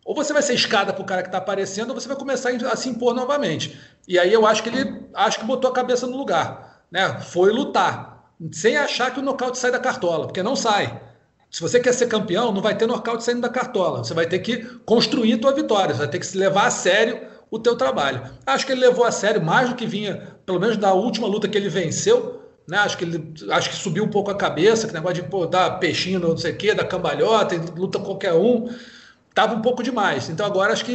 ou você vai ser escada para o cara que está aparecendo, ou você vai começar a se impor novamente. E aí eu acho que ele acho que botou a cabeça no lugar, né? Foi lutar, sem achar que o nocaute sai da cartola, porque não sai. Se você quer ser campeão, não vai ter nocaute saindo da cartola. Você vai ter que construir tua vitória, você vai ter que se levar a sério o teu trabalho. Acho que ele levou a sério mais do que vinha, pelo menos da última luta que ele venceu. Né? Acho que ele acho que subiu um pouco a cabeça, que negócio de pô, dar peixinho, não sei o quê, da cambalhota, luta qualquer um. Tava um pouco demais. Então agora acho que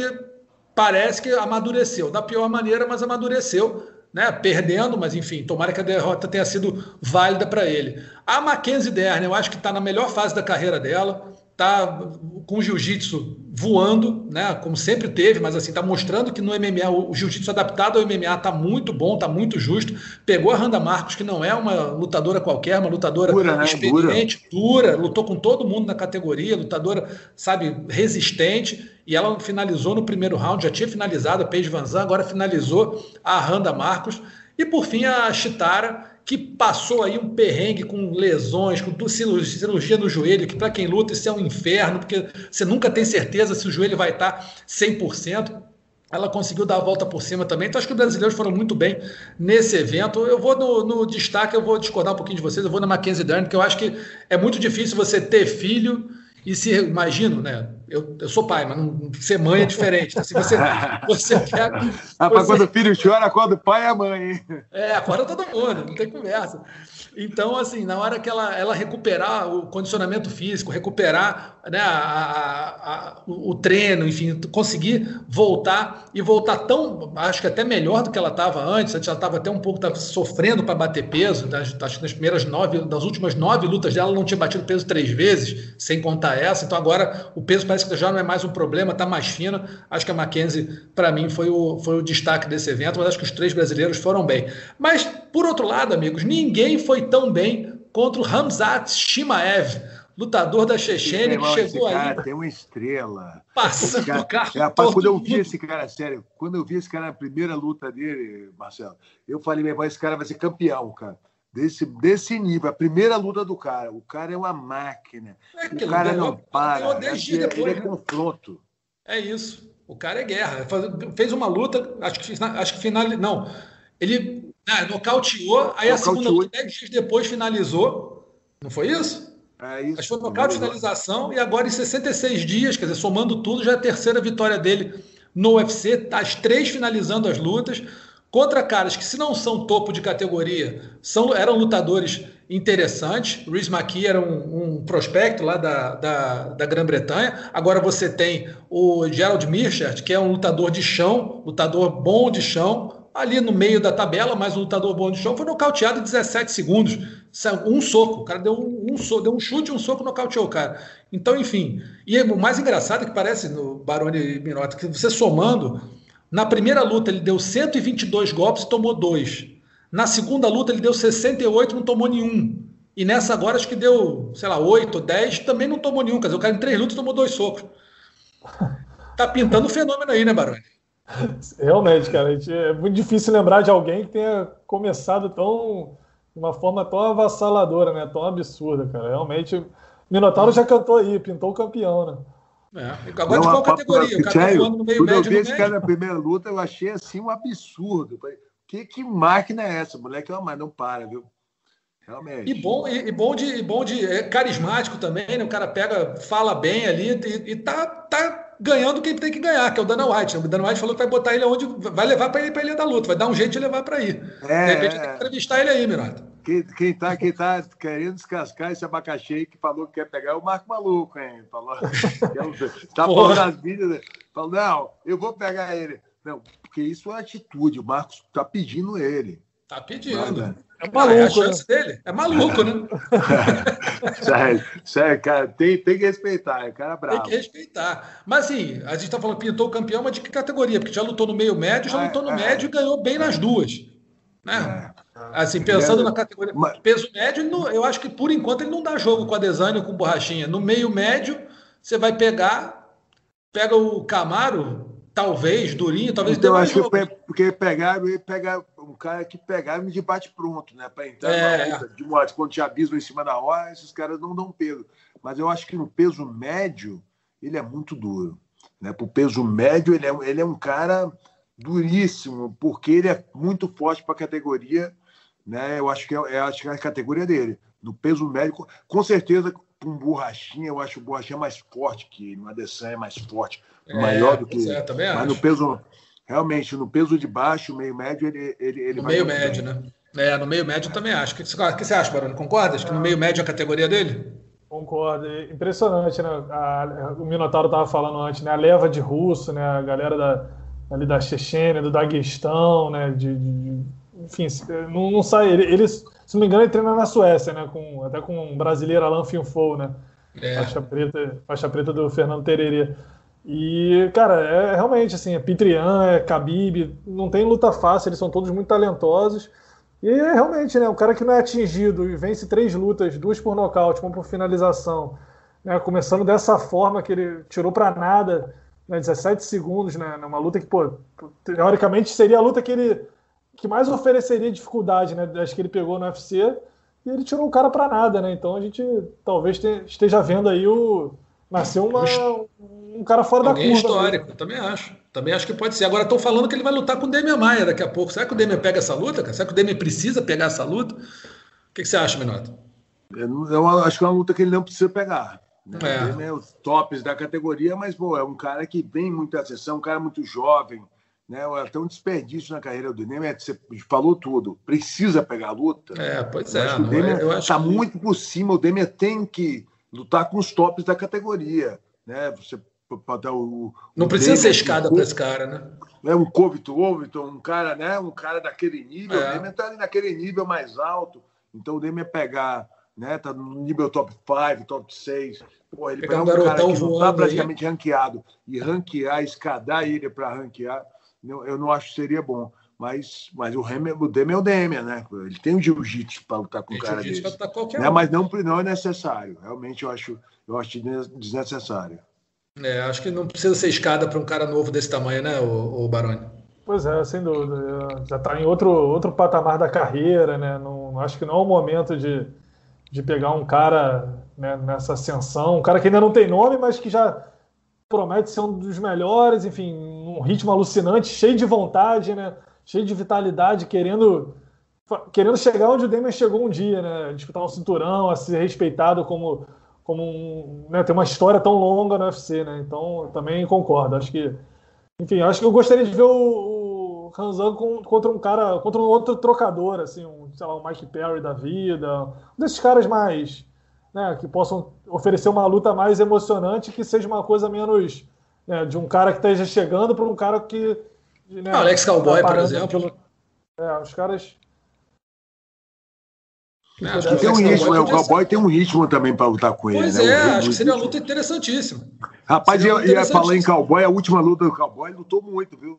parece que amadureceu. Da pior maneira, mas amadureceu. Né, perdendo, mas enfim, tomara que a derrota tenha sido válida para ele. A Mackenzie Dern, eu acho que está na melhor fase da carreira dela tá com o jiu-jitsu voando, né? Como sempre teve, mas assim, tá mostrando que no MMA, o jiu-jitsu adaptado ao MMA tá muito bom, tá muito justo. Pegou a Randa Marcos, que não é uma lutadora qualquer, uma lutadora dura, né? experiente, dura. dura, lutou com todo mundo na categoria, lutadora, sabe, resistente. E ela finalizou no primeiro round, já tinha finalizado a Paige Van Zandt, agora finalizou a Randa Marcos. E por fim, a Chitara, que passou aí um perrengue com lesões, com cirurgia no joelho, que para quem luta isso é um inferno, porque você nunca tem certeza se o joelho vai estar 100%. Ela conseguiu dar a volta por cima também. Então, acho que os brasileiros foram muito bem nesse evento. Eu vou no, no destaque, eu vou discordar um pouquinho de vocês, eu vou na Mackenzie Dern, porque eu acho que é muito difícil você ter filho e se imagino, né? Eu, eu sou pai, mas não, ser mãe é diferente. Né? Se você, (laughs) você quer. Ah, você... quando o filho chora, quando o pai é a mãe. É, acorda todo mundo, não tem conversa. Então, assim, na hora que ela, ela recuperar o condicionamento físico, recuperar né, a, a, a, o treino, enfim, conseguir voltar e voltar tão, acho que até melhor do que ela estava antes. Antes ela estava até um pouco sofrendo para bater peso. Das, acho que nas primeiras nove, das últimas nove lutas dela, ela não tinha batido peso três vezes, sem contar essa. Então agora o peso parece que já não é mais um problema, está mais fino. Acho que a Mackenzie, para mim, foi o, foi o destaque desse evento, mas acho que os três brasileiros foram bem. Mas, por outro lado, amigos, ninguém foi tão bem contra o Ramzat Shimaev, lutador da Chechênia, que chegou cara aí. Tem uma estrela. Passando cara, o carro. É, rapaz, quando eu vi esse cara, sério, quando eu vi esse cara na primeira luta dele, Marcelo, eu falei, meu pai, esse cara vai ser campeão, cara. Desse, desse nível, a primeira luta do cara. O cara é uma máquina. É o cara não para. Ele, é, depois, ele é né? confronto. É isso. O cara é guerra. Fez uma luta, acho que, acho que final. Não. Ele ah, nocauteou, aí nocauteou. a segunda luta, 10 dias depois, finalizou. Não foi isso? É isso. Que foi nocaute, finalização, e agora em 66 dias, quer dizer, somando tudo, já é a terceira vitória dele no UFC, tá as três finalizando as lutas, contra caras que, se não são topo de categoria, são, eram lutadores interessantes. Rhys McKee era um, um prospecto lá da, da, da Grã-Bretanha. Agora você tem o Gerald Mirchard, que é um lutador de chão, lutador bom de chão, ali no meio da tabela, mas o lutador bom de chão foi nocauteado em 17 segundos. Um soco. O cara deu um, um, so, deu um chute, um soco, nocauteou o cara. Então, enfim. E o mais engraçado é que parece no Baroni Minota, que você somando, na primeira luta ele deu 122 golpes e tomou dois. Na segunda luta ele deu 68 e não tomou nenhum. E nessa agora acho que deu, sei lá, 8 ou 10, também não tomou nenhum. Quer dizer, o cara em três lutas tomou dois socos. Tá pintando o fenômeno aí, né, Baroni? Realmente, cara, é muito difícil lembrar de alguém que tenha começado tão de uma forma tão avassaladora, né? Tão absurda, cara. Realmente, Minotauro já cantou aí, pintou o campeão, né? É. Agora não, de qual categoria? O cara tá no meio Quando médio. eu vi esse cara na primeira luta, eu achei assim um absurdo. Que, que máquina é essa? O moleque é uma, não para, viu? Realmente. E bom, e, e bom de, bom de é carismático também, né? O cara pega, fala bem ali e, e tá, tá ganhando quem tem que ganhar, que é o Dana White. O Dana White falou que vai botar ele onde vai levar para ele para ele da luta, vai dar um jeito de levar para aí. É, de repente é. tem que entrevistar ele aí, Mirato. Quem, quem, tá, quem tá querendo descascar esse abacaxi que falou que quer pegar é o Marco Maluco, hein? Falou, (laughs) tá falando nas vídeos, né? falou, não, eu vou pegar ele. Não, porque isso é atitude, o Marcos tá pedindo ele. Tá pedindo. É maluco. É a chance né? dele. É maluco, né? (laughs) sério, sério, cara, tem, tem que respeitar, é cara bravo. Tem que respeitar. Mas assim, a gente tá falando pintou o campeão, mas de que categoria? Porque já lutou no meio médio, já é, lutou no é, médio e ganhou bem nas duas. Né? É. Assim, pensando na categoria mas... peso médio, eu acho que por enquanto ele não dá jogo com a Desane ou com borrachinha. No meio médio, você vai pegar, pega o Camaro, talvez, durinho, talvez então, acho jogo. que porque pegaram e pegar um cara que pegaram de bate pronto, né? Para entrar é. luta, de modo quando te avisam em cima da hora, esses caras não dão peso. Mas eu acho que no peso médio ele é muito duro. Né? Para o peso médio, ele é, ele é um cara duríssimo, porque ele é muito forte para a categoria. Né? Eu acho que é, acho que é a categoria dele. No peso médio, com certeza, com borrachinha, eu acho o borrachinha mais forte que ele. O Adesanya é mais forte é, maior do que. É, também mas acho. no peso, realmente, no peso de baixo, meio médio, ele, ele, ele No meio médio, bem. né? É, no meio médio também acho. O que, que você acha, Barone? Concordas que no meio médio é a categoria dele? Concordo. Impressionante, né? A, o Minotauro estava falando antes, né? A leva de russo, né? A galera da, ali da Chechênia, do Daguestão, né? De, de enfim, não, não sai. Ele, ele, se não me engano, ele treina na Suécia, né? Com, até com um brasileiro, Alan Finfou, né? É. Faixa, preta, faixa preta do Fernando Tererê. E, cara, é realmente assim, é Pitrian, é Khabib, não tem luta fácil, eles são todos muito talentosos. E é realmente, né, o cara que não é atingido e vence três lutas, duas por nocaute, uma por finalização, né, começando dessa forma que ele tirou para nada, né, 17 segundos, né, numa luta que, pô, teoricamente seria a luta que ele que mais ofereceria dificuldade, né, das que ele pegou no UFC, e ele tirou o cara para nada, né? Então a gente talvez esteja vendo aí o nasceu uma um cara fora Alguém da curva. histórico, eu também acho. Também acho que pode ser. Agora estão falando que ele vai lutar com o Demian Maia daqui a pouco. Será que o Demian pega essa luta? Cara? Será que o Demian precisa pegar essa luta? O que, que você acha, Minota? Eu, eu, acho que é uma luta que ele não precisa pegar. Né? É. Ele é os tops da categoria, mas pô, é um cara que vem muito a sessão, um cara muito jovem. Né? Até um desperdício na carreira do Demian. Você falou tudo. Precisa pegar a luta. É, pois é. Acho o Demian está que... muito por cima. O Demian tem que lutar com os tops da categoria. Né? Você para o. Não precisa ser escada para esse cara, né? É um Covito Overton, um cara, né? Um cara daquele nível. É. O Demian está ali naquele nível mais alto. Então o Demian pegar, né? Tá no nível top 5, top 6. Pô, ele pegar um, um cara que não está praticamente aí. ranqueado e ranquear, escadar ele para ranquear, eu não acho que seria bom. Mas, mas o, Demian, o Demian é o Demian, né? Ele tem o jiu-jitsu para lutar com um cara desse. Né? Mas não, não é necessário. Realmente eu acho, eu acho desnecessário. É, acho que não precisa ser escada para um cara novo desse tamanho, né, o, o Baroni? Pois é, sem dúvida. Já está em outro, outro patamar da carreira, né? Não, acho que não é o momento de, de pegar um cara né, nessa ascensão, um cara que ainda não tem nome, mas que já promete ser um dos melhores, enfim, um ritmo alucinante, cheio de vontade, né? Cheio de vitalidade, querendo querendo chegar onde o Demian chegou um dia, né? Disputar um cinturão, a ser respeitado como como um, né, tem uma história tão longa no UFC, né? Então, também concordo. Acho que, enfim, acho que eu gostaria de ver o, o Hanzan contra um cara, contra um outro trocador, assim, um, sei lá, um Mike Perry da vida, um desses caras mais, né, que possam oferecer uma luta mais emocionante, que seja uma coisa menos né, de um cara que esteja chegando para um cara que né, Alex Cowboy, por exemplo. É, os caras é, acho que tem um ritmo, né? o cowboy tem um ritmo também para lutar com ele. Pois né? é, acho que seria uma luta interessantíssima. Rapaz, seria ia, ia falar em cowboy, a última luta do cowboy lutou muito, viu?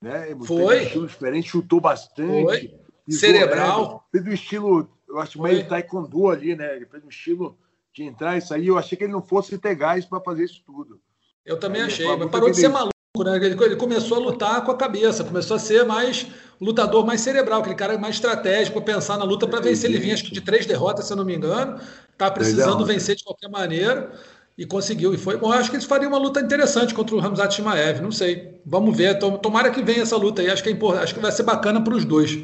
Né? Foi. Um estilo diferente, chutou bastante. Foi. Cerebral. É, fez um estilo, eu acho Foi. meio taekwondo ali, né? Ele fez um estilo de entrar e sair. Eu achei que ele não fosse ter gás para fazer isso tudo. Eu também achei, mas parou de ser maluco. Né? Ele começou a lutar com a cabeça, começou a ser mais lutador mais cerebral, aquele cara mais estratégico, pensar na luta para vencer. Ele vinha acho que de três derrotas, se eu não me engano, tá precisando Legal. vencer de qualquer maneira. e conseguiu. E foi bom. Acho que eles fariam uma luta interessante contra o Ramzat Shimaev. Não sei. Vamos ver. Tomara que venha essa luta aí. Acho que é importante. Acho que vai ser bacana para os dois.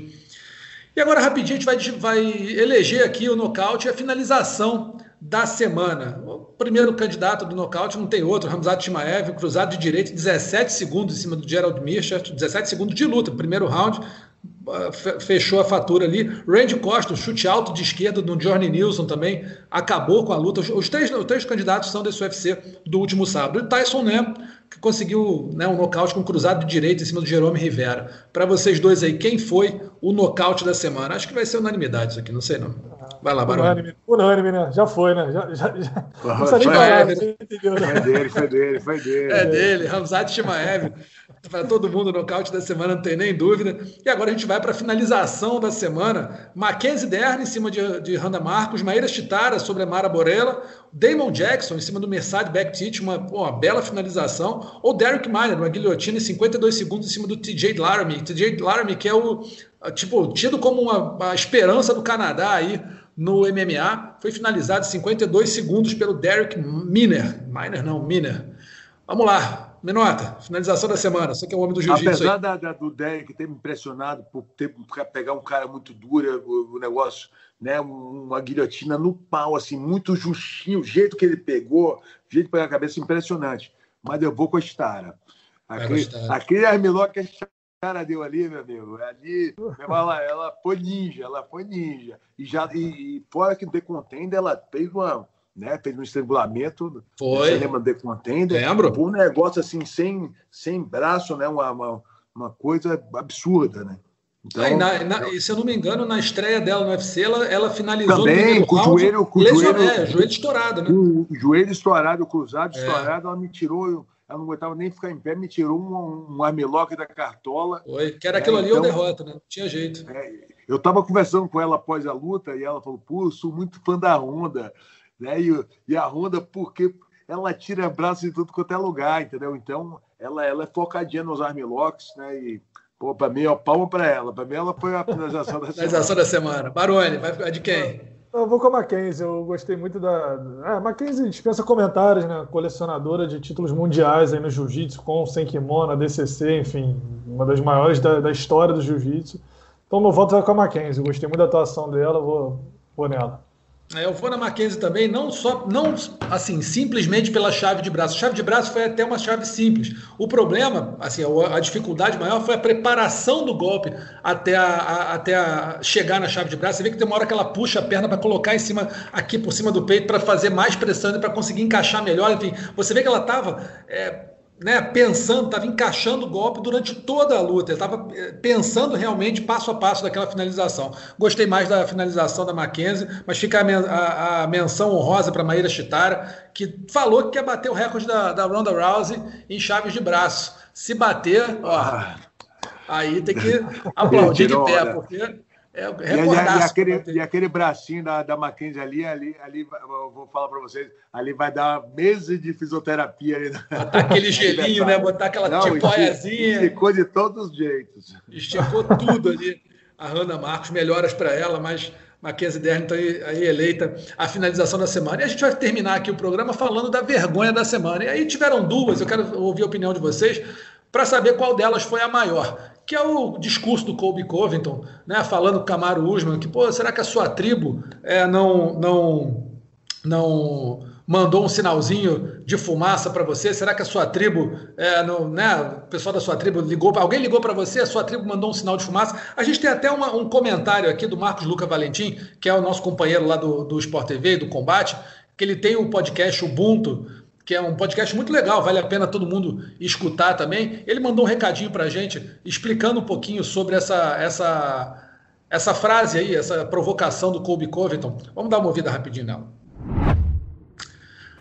E agora, rapidinho, a gente vai, vai eleger aqui o nocaute e a finalização da semana. O primeiro candidato do nocaute não tem outro, Ramzat Shimaev, cruzado de direito, 17 segundos em cima do Gerald Mirchat, 17 segundos de luta, primeiro round, fechou a fatura ali. Randy Costa, chute alto de esquerda do Johnny Nilson também, acabou com a luta. Os três, os três candidatos são desse UFC do último sábado. E Tyson né, que conseguiu né, um nocaute com cruzado de direita em cima do Jerome Rivera. Para vocês dois aí, quem foi o nocaute da semana? Acho que vai ser unanimidade isso aqui, não sei não. Vai lá, Barão. Unânime, unânime, né? Já foi, né? Já, já, já... Não precisa nem falar, né? entendeu, né? Foi dele, foi dele, foi dele. É dele, Ramzat Shimaev para todo mundo nocaute da semana, não tem nem dúvida. E agora a gente vai para a finalização da semana. Mackenzie Dern em cima de, de Randa Marcos, Maíra Chitara sobre a Mara Borella, Damon Jackson em cima do Mercedes Backtitch, uma, uma bela finalização, ou Derek Miner, uma guilhotina em 52 segundos em cima do TJ Laramie. TJ Laramie que é o tipo tido como uma, uma esperança do Canadá aí no MMA, foi finalizado em 52 segundos pelo Derek Miner. Miner não, Miner. Vamos lá, Minota, finalização da semana. Você que é o homem do jiu-jitsu. Apesar da, da, do Derek ter me impressionado por ter, pegar um cara muito duro, o, o, negócio, né, uma guilhotina no pau, assim, muito justinho, o jeito que ele pegou, o jeito de pegar a cabeça, impressionante. Mas eu vou com a Stara. Aquele, aquele armlock que a Stara deu ali, meu amigo, ali, ela, ela foi ninja, ela foi ninja. E, já, e, e fora que The Contender, ela fez uma né? Fez um estrangulamento. Foi. Você lembra de Contender? Lembro. Um negócio assim, sem, sem braço, né? Uma, uma, uma coisa absurda, né? Então, Aí, na, na, e se eu não me engano, na estreia dela no UFC, ela, ela finalizou também, com o joelho, com o joelho, é, joelho estourado, né? O joelho estourado, cruzado, é. estourado, ela me tirou, ela não aguentava nem ficar em pé, me tirou um, um armlock da cartola. Foi, que era aquilo é, ali então, ou derrota, né? Não tinha jeito. É, eu estava conversando com ela após a luta e ela falou: pô, sou muito fã da Honda. Né? E, e a Honda, porque ela tira braço de tudo quanto é lugar, entendeu? Então, ela, ela é focadinha nos armlocks, né? E, pô, para mim, ó, palma para ela. Para mim, ela foi a finalização da semana. (laughs) Finalização da semana. Baroni, vai ficar de quem? Eu vou com a Mackenzie, eu gostei muito da. É, Mackenzie dispensa comentários, né? Colecionadora de títulos mundiais aí no Jiu-Jitsu, com sem kimono, DCC, enfim, uma das maiores da, da história do Jiu-Jitsu. Então, meu voto vai com a Mackenzie, eu gostei muito da atuação dela, vou, vou nela. É, eu vou na Mackenzie também, não só, não assim, simplesmente pela chave de braço. A chave de braço foi até uma chave simples. O problema, assim, a, dificuldade maior foi a preparação do golpe até a, a, até a chegar na chave de braço. Você vê que tem uma hora que ela puxa a perna para colocar em cima, aqui por cima do peito, para fazer mais pressão e para conseguir encaixar melhor. Enfim, você vê que ela estava é, né, pensando, estava encaixando o golpe durante toda a luta, estava eh, pensando realmente passo a passo daquela finalização. Gostei mais da finalização da Mackenzie, mas fica a, a, a menção honrosa para Maíra Chitara, que falou que quer bater o recorde da, da Ronda Rousey em chaves de braço. Se bater, ó, ah. aí tem que (laughs) aplaudir de pé, porque é, e, e, aquele, e aquele bracinho da, da Mackenzie ali, ali, ali, eu vou falar para vocês, ali vai dar meses de fisioterapia. Ali, Botar aquele (laughs) gelinho, né? Botar aquela Não, tipóiazinha. Esticou de todos os jeitos. Esticou tudo ali. A Ana Marcos, melhoras para ela, mas Mackenzie Dern está aí, aí, eleita a finalização da semana. E a gente vai terminar aqui o programa falando da vergonha da semana. E aí tiveram duas, eu quero ouvir a opinião de vocês para saber qual delas foi a maior que é o discurso do Colby Covington, né, falando com Camaro Usman, que, pô, será que a sua tribo é, não, não, não mandou um sinalzinho de fumaça para você? Será que a sua tribo, é, não, né, o pessoal da sua tribo ligou, alguém ligou para você, a sua tribo mandou um sinal de fumaça? A gente tem até uma, um comentário aqui do Marcos Luca Valentim, que é o nosso companheiro lá do, do Sport TV, do Combate, que ele tem o podcast Ubuntu, que é um podcast muito legal, vale a pena todo mundo escutar também. Ele mandou um recadinho para a gente, explicando um pouquinho sobre essa, essa, essa frase aí, essa provocação do Colby Covington. Vamos dar uma ouvida rapidinho nela.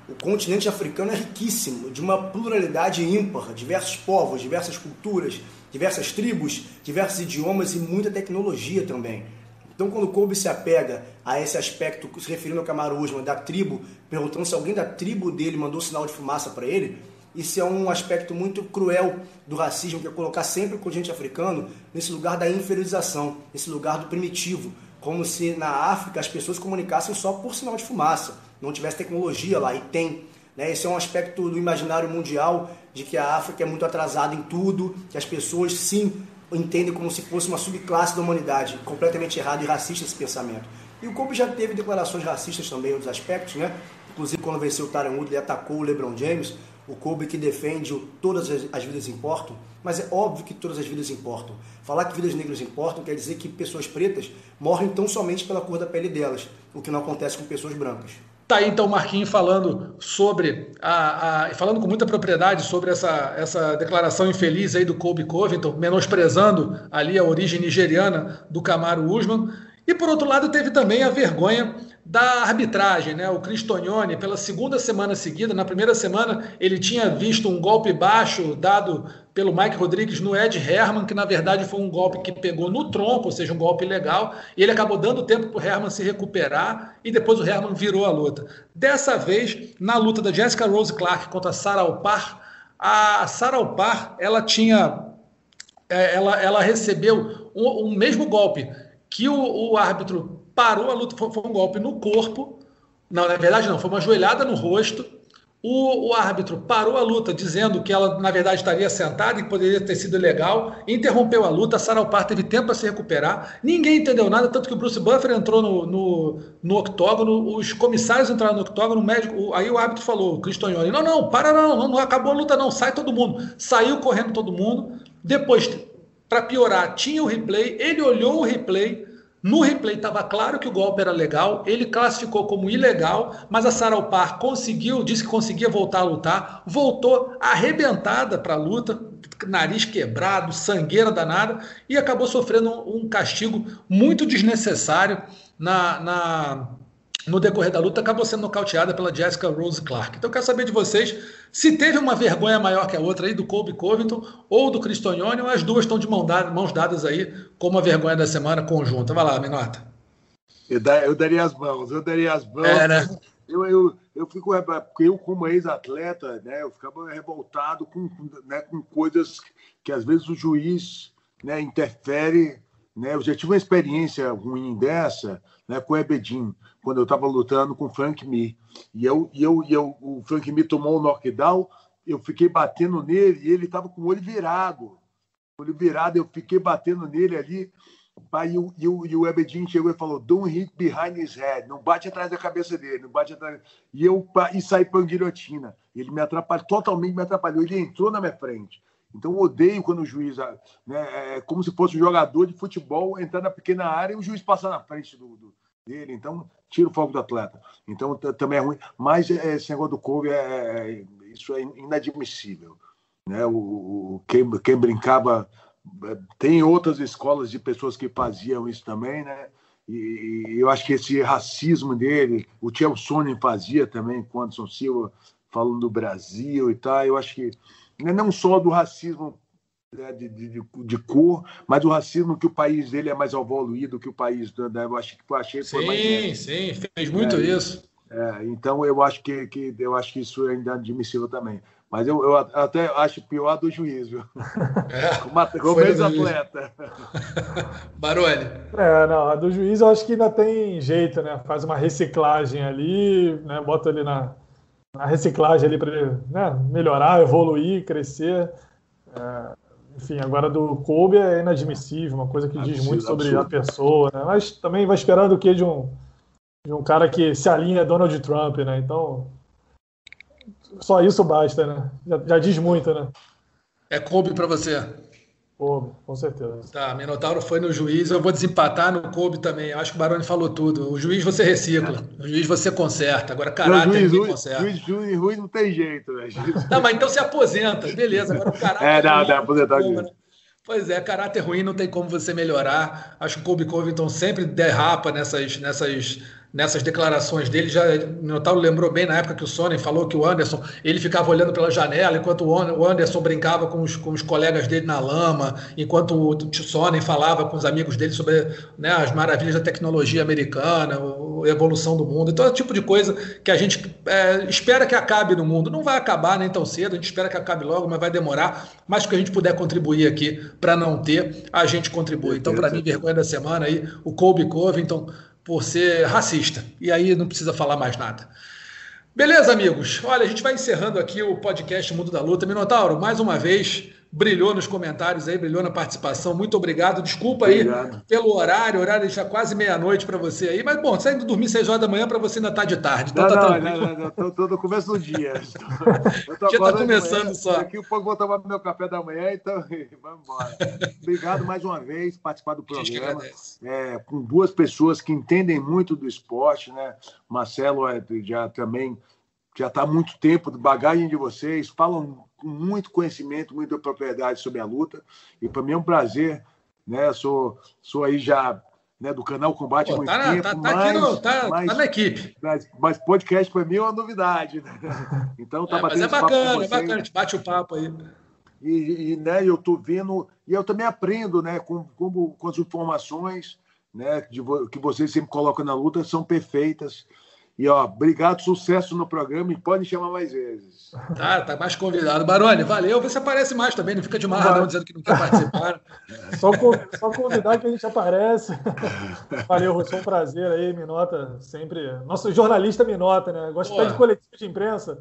O continente africano é riquíssimo, de uma pluralidade ímpar, diversos povos, diversas culturas, diversas tribos, diversos idiomas e muita tecnologia também. Então, quando Kobe se apega a esse aspecto, se referindo ao Camaro Usman, da tribo, perguntando se alguém da tribo dele mandou sinal de fumaça para ele, isso é um aspecto muito cruel do racismo, que é colocar sempre o continente africano nesse lugar da inferiorização, nesse lugar do primitivo, como se na África as pessoas se comunicassem só por sinal de fumaça, não tivesse tecnologia lá, e tem. Né? Esse é um aspecto do imaginário mundial de que a África é muito atrasada em tudo, que as pessoas sim entendem como se fosse uma subclasse da humanidade. Completamente errado e racista esse pensamento. E o Kobe já teve declarações racistas também outros aspectos, né? Inclusive quando venceu o Tyron Woodley, atacou o LeBron James. O Kobe que defende todas as vidas importam, mas é óbvio que todas as vidas importam. Falar que vidas negras importam quer dizer que pessoas pretas morrem tão somente pela cor da pele delas, o que não acontece com pessoas brancas. Tá aí então o Marquinhos falando sobre a, a, falando com muita propriedade sobre essa, essa declaração infeliz aí do Kobe Covington, menosprezando ali a origem nigeriana do Camaro Usman. E por outro lado teve também a vergonha da arbitragem, né? O Cristonione, pela segunda semana seguida, na primeira semana, ele tinha visto um golpe baixo dado pelo Mike Rodrigues no Ed Herman, que na verdade foi um golpe que pegou no tronco, ou seja, um golpe legal, e ele acabou dando tempo para o Herman se recuperar, e depois o Herman virou a luta. Dessa vez, na luta da Jessica Rose Clark contra Sarah Alpar, a Sarah Alpar, ela tinha, é, ela, ela recebeu o, o mesmo golpe que o, o árbitro parou a luta, foi, foi, um golpe no corpo. Não, na verdade não, foi uma joelhada no rosto. O, o, árbitro parou a luta, dizendo que ela, na verdade, estaria sentada e poderia ter sido ilegal. Interrompeu a luta, a Sarah Alpar teve tempo para se recuperar. Ninguém entendeu nada, tanto que o Bruce Buffer entrou no, no, no octógono, os comissários entraram no octógono, o médico, aí o árbitro falou, o Cristognoni, não, não, para não, não, não acabou a luta não, sai todo mundo. Saiu correndo todo mundo. Depois, para piorar, tinha o replay, ele olhou o replay, no replay estava claro que o golpe era legal, ele classificou como ilegal, mas a Sarah Alpar conseguiu, disse que conseguia voltar a lutar, voltou arrebentada para a luta, nariz quebrado, sangueira danada, e acabou sofrendo um castigo muito desnecessário na, na no decorrer da luta, acabou sendo nocauteada pela Jessica Rose Clark. Então eu quero saber de vocês se teve uma vergonha maior que a outra aí do Colby Covington ou do Cristonioni, ou as duas estão de mão dada, mãos dadas aí como a vergonha da semana conjunta. Vai lá, Minota. Eu, eu daria as mãos, eu daria as mãos. É, né? Eu, eu, eu fico, porque eu como ex-atleta, né, eu ficava revoltado com, né, com coisas que às vezes o juiz né, interfere. Né, eu já tive uma experiência ruim dessa né, com o Ebedin quando eu estava lutando com o Frank Mir. E, eu, e, eu, e eu, o Frank Mir tomou um knockdown, eu fiquei batendo nele e ele estava com o olho virado. O olho virado, eu fiquei batendo nele ali. Aí, e, o, e, o, o Ebedin chegou e falou: Don't hit behind his head. Não bate atrás da cabeça dele, não bate atrás. E eu e saí para guilhotina. Ele me atrapalhou, totalmente me atrapalhou. Ele entrou na minha frente. Então, eu odeio quando o juiz, né, é como se fosse um jogador de futebol entrar na pequena área e o juiz passar na frente do, do dele. Então, tira o foco do atleta. Então também é ruim. Mas é, esse negócio do Kobe, é, é, isso é inadmissível. Né? O, o quem, quem, brincava. É, tem outras escolas de pessoas que faziam isso também, né? E, eu acho que esse racismo dele, o Tchel Sonnen fazia também, com Anderson Silva falando do Brasil e tal. Eu acho que não só do racismo né, de, de, de, cor, mas o racismo que o país dele é mais evoluído que o país né, eu acho que eu achei sim, mais sim, fez muito é, isso. É, então eu acho que, que eu acho que isso é inadmissível também. Mas eu, eu até acho pior a do juiz, viu? É, (laughs) como ex-atleta. (laughs) Baroni. É, não, a do juiz eu acho que ainda tem jeito, né? Faz uma reciclagem ali, né? Bota ali na, na reciclagem ali para ele né? melhorar, evoluir, crescer. É, enfim, agora do Kobe é inadmissível, uma coisa que absurdo, diz muito sobre absurdo. a pessoa, né? Mas também vai esperando o que de um, de um cara que se alinha a Donald Trump, né? Então, só isso basta, né? Já, já diz muito, né? É Kobe para você? Kobe, com certeza. Tá, Minotauro foi no juiz, eu vou desempatar no Kobe também. Acho que o Baroni falou tudo. O juiz você recicla, o juiz você conserta. Agora, caráter juiz, ninguém conserta. Juiz, juiz, juiz não tem jeito, velho. Não, mas então se aposenta, beleza. Agora o caráter. É, não, não, aposentar como, né? Pois é, caráter ruim não tem como você melhorar. Acho que o Kobe Covington sempre derrapa nessas, nessas nessas declarações dele. Já o Notário lembrou bem na época que o Sonnen falou que o Anderson ele ficava olhando pela janela enquanto o Anderson brincava com os, com os colegas dele na lama, enquanto o Sonnen falava com os amigos dele sobre né, as maravilhas da tecnologia americana, a evolução do mundo. Então é o tipo de coisa que a gente é, espera que acabe no mundo. Não vai acabar nem tão cedo, a gente espera que acabe logo, mas vai demorar. Mas que a gente puder contribuir aqui para não ter, a gente contribui. Então, para mim, vergonha da semana aí, o Colby Covington por ser racista. E aí não precisa falar mais nada. Beleza, amigos? Olha, a gente vai encerrando aqui o podcast Mundo da Luta. Minotauro, mais uma vez, brilhou nos comentários aí, brilhou na participação. Muito obrigado. Desculpa aí obrigado. pelo horário, o horário já quase meia-noite para você aí, mas bom, saindo dormir seis horas da manhã para você ainda estar tá de tarde. Então não, tá não, não, não, não, tô, no começo do dia. (laughs) Eu tô dia tá começando manhã, só. Daqui a pouco vou tomar meu café da manhã, então (laughs) vamos embora. Obrigado mais uma vez por participar do programa. É, com duas pessoas que entendem muito do esporte, né? Marcelo é, já também já está há muito tempo, bagagem de vocês, falam muito conhecimento, muita propriedade sobre a luta. E para mim é um prazer, né? Sou, sou aí já né, do canal Combate Pô, muito tá, tempo. Tá, tá, mas, no, tá, mas, tá, na equipe. Mas, mas podcast para mim é uma novidade. Né? (laughs) Então tá é, batendo Mas é bacana, é bacana, a gente bate o papo aí. E, e né, eu estou vendo, e eu também aprendo né, com, com, com as informações né, de, que vocês sempre colocam na luta, são perfeitas. E, ó, obrigado, sucesso no programa e pode chamar mais vezes. Tá, tá mais convidado. Baroni, valeu. Você aparece mais também, não fica de marradão dizendo que não quer participar. (laughs) só, só convidar que a gente aparece. (laughs) Valeu, foi um prazer aí, Minota, sempre. Nosso jornalista Minota, né? Gosta até de coletivo de imprensa.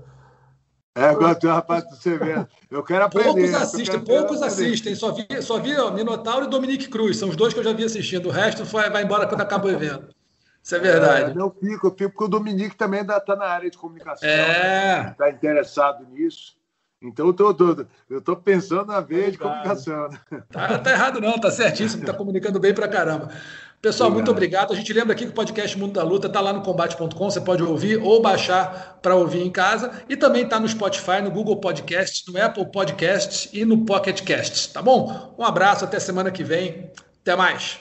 É, gosto, rapaz, você vê. Eu quero aprender. Poucos assistem, poucos assistem. Só vi, só vi ó, Minotauro e Dominique Cruz. São os dois que eu já vi assistindo. O resto vai, vai embora quando acaba o evento. Isso é verdade. É, eu fico, eu fico, porque o Dominique também está na área de comunicação. É. Está né? interessado nisso. Então eu tô, tô, eu tô pensando na veia de comunicação. Né? Tá, tá, errado, não, tá certíssimo, tá comunicando bem pra caramba. Pessoal, obrigado. muito obrigado. A gente lembra aqui que o podcast Mundo da Luta tá lá no combate.com, você pode ouvir ou baixar para ouvir em casa. E também tá no Spotify, no Google Podcast, no Apple Podcast e no Pocket Cast, tá bom? Um abraço, até semana que vem. Até mais